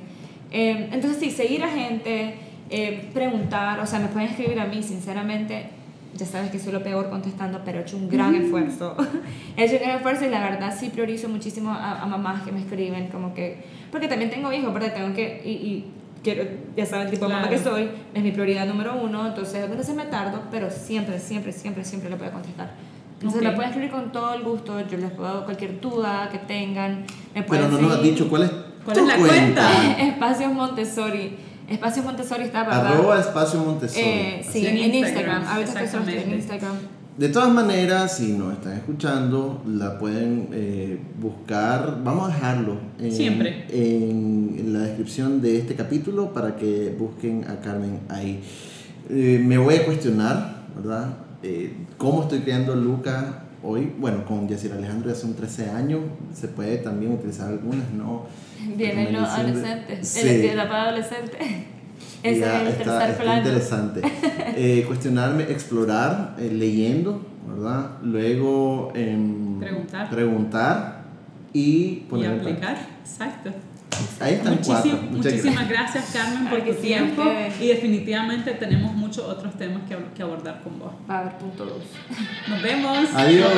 Eh, entonces, sí, seguir a gente, eh, preguntar, o sea, me pueden escribir a mí, sinceramente, ya sabes que soy lo peor contestando, pero he hecho un gran esfuerzo. he hecho un gran esfuerzo y la verdad sí priorizo muchísimo a, a, mamás que me escriben, como que, porque también tengo hijos, porque tengo que, y, y quiero, ya saben el tipo de mamá que soy, es mi prioridad número uno, entonces a veces me tardo, pero siempre, siempre, siempre, siempre le puedo contestar. Entonces okay. la pueden escribir con todo el gusto, yo les puedo cualquier duda que tengan. Me pero no nos has dicho cuál es, ¿Cuál es la cuenta. Espacios Montessori. Espacios Montessori está, ¿verdad? Arroba Espacio Montessori. Eh, sí, en, Instagram. Instagram. Ahorita estoy en Instagram. De todas maneras, si nos están escuchando, la pueden eh, buscar. Vamos a dejarlo en, Siempre. En, la descripción de este capítulo para que busquen a Carmen ahí. Eh, me voy a cuestionar, ¿verdad? Eh, ¿Cómo estoy creando Luca hoy? Bueno, con Yacir Alejandro ya son 13 años. Se puede también utilizar algunas, ¿no? Vienen los adolescentes. Sí. El etapa adolescente. Ese es el está, tercer está interesante. Eh, cuestionarme, explorar, eh, leyendo, ¿verdad? Luego em, preguntar. preguntar y poner y aplicar. Exacto. Ahí están cuatro. muchísimas gracias. Carmen por tu tiempo y definitivamente tenemos muchos otros temas que, que abordar con vos. Va a haber punto dos. Nos vemos. Adiós.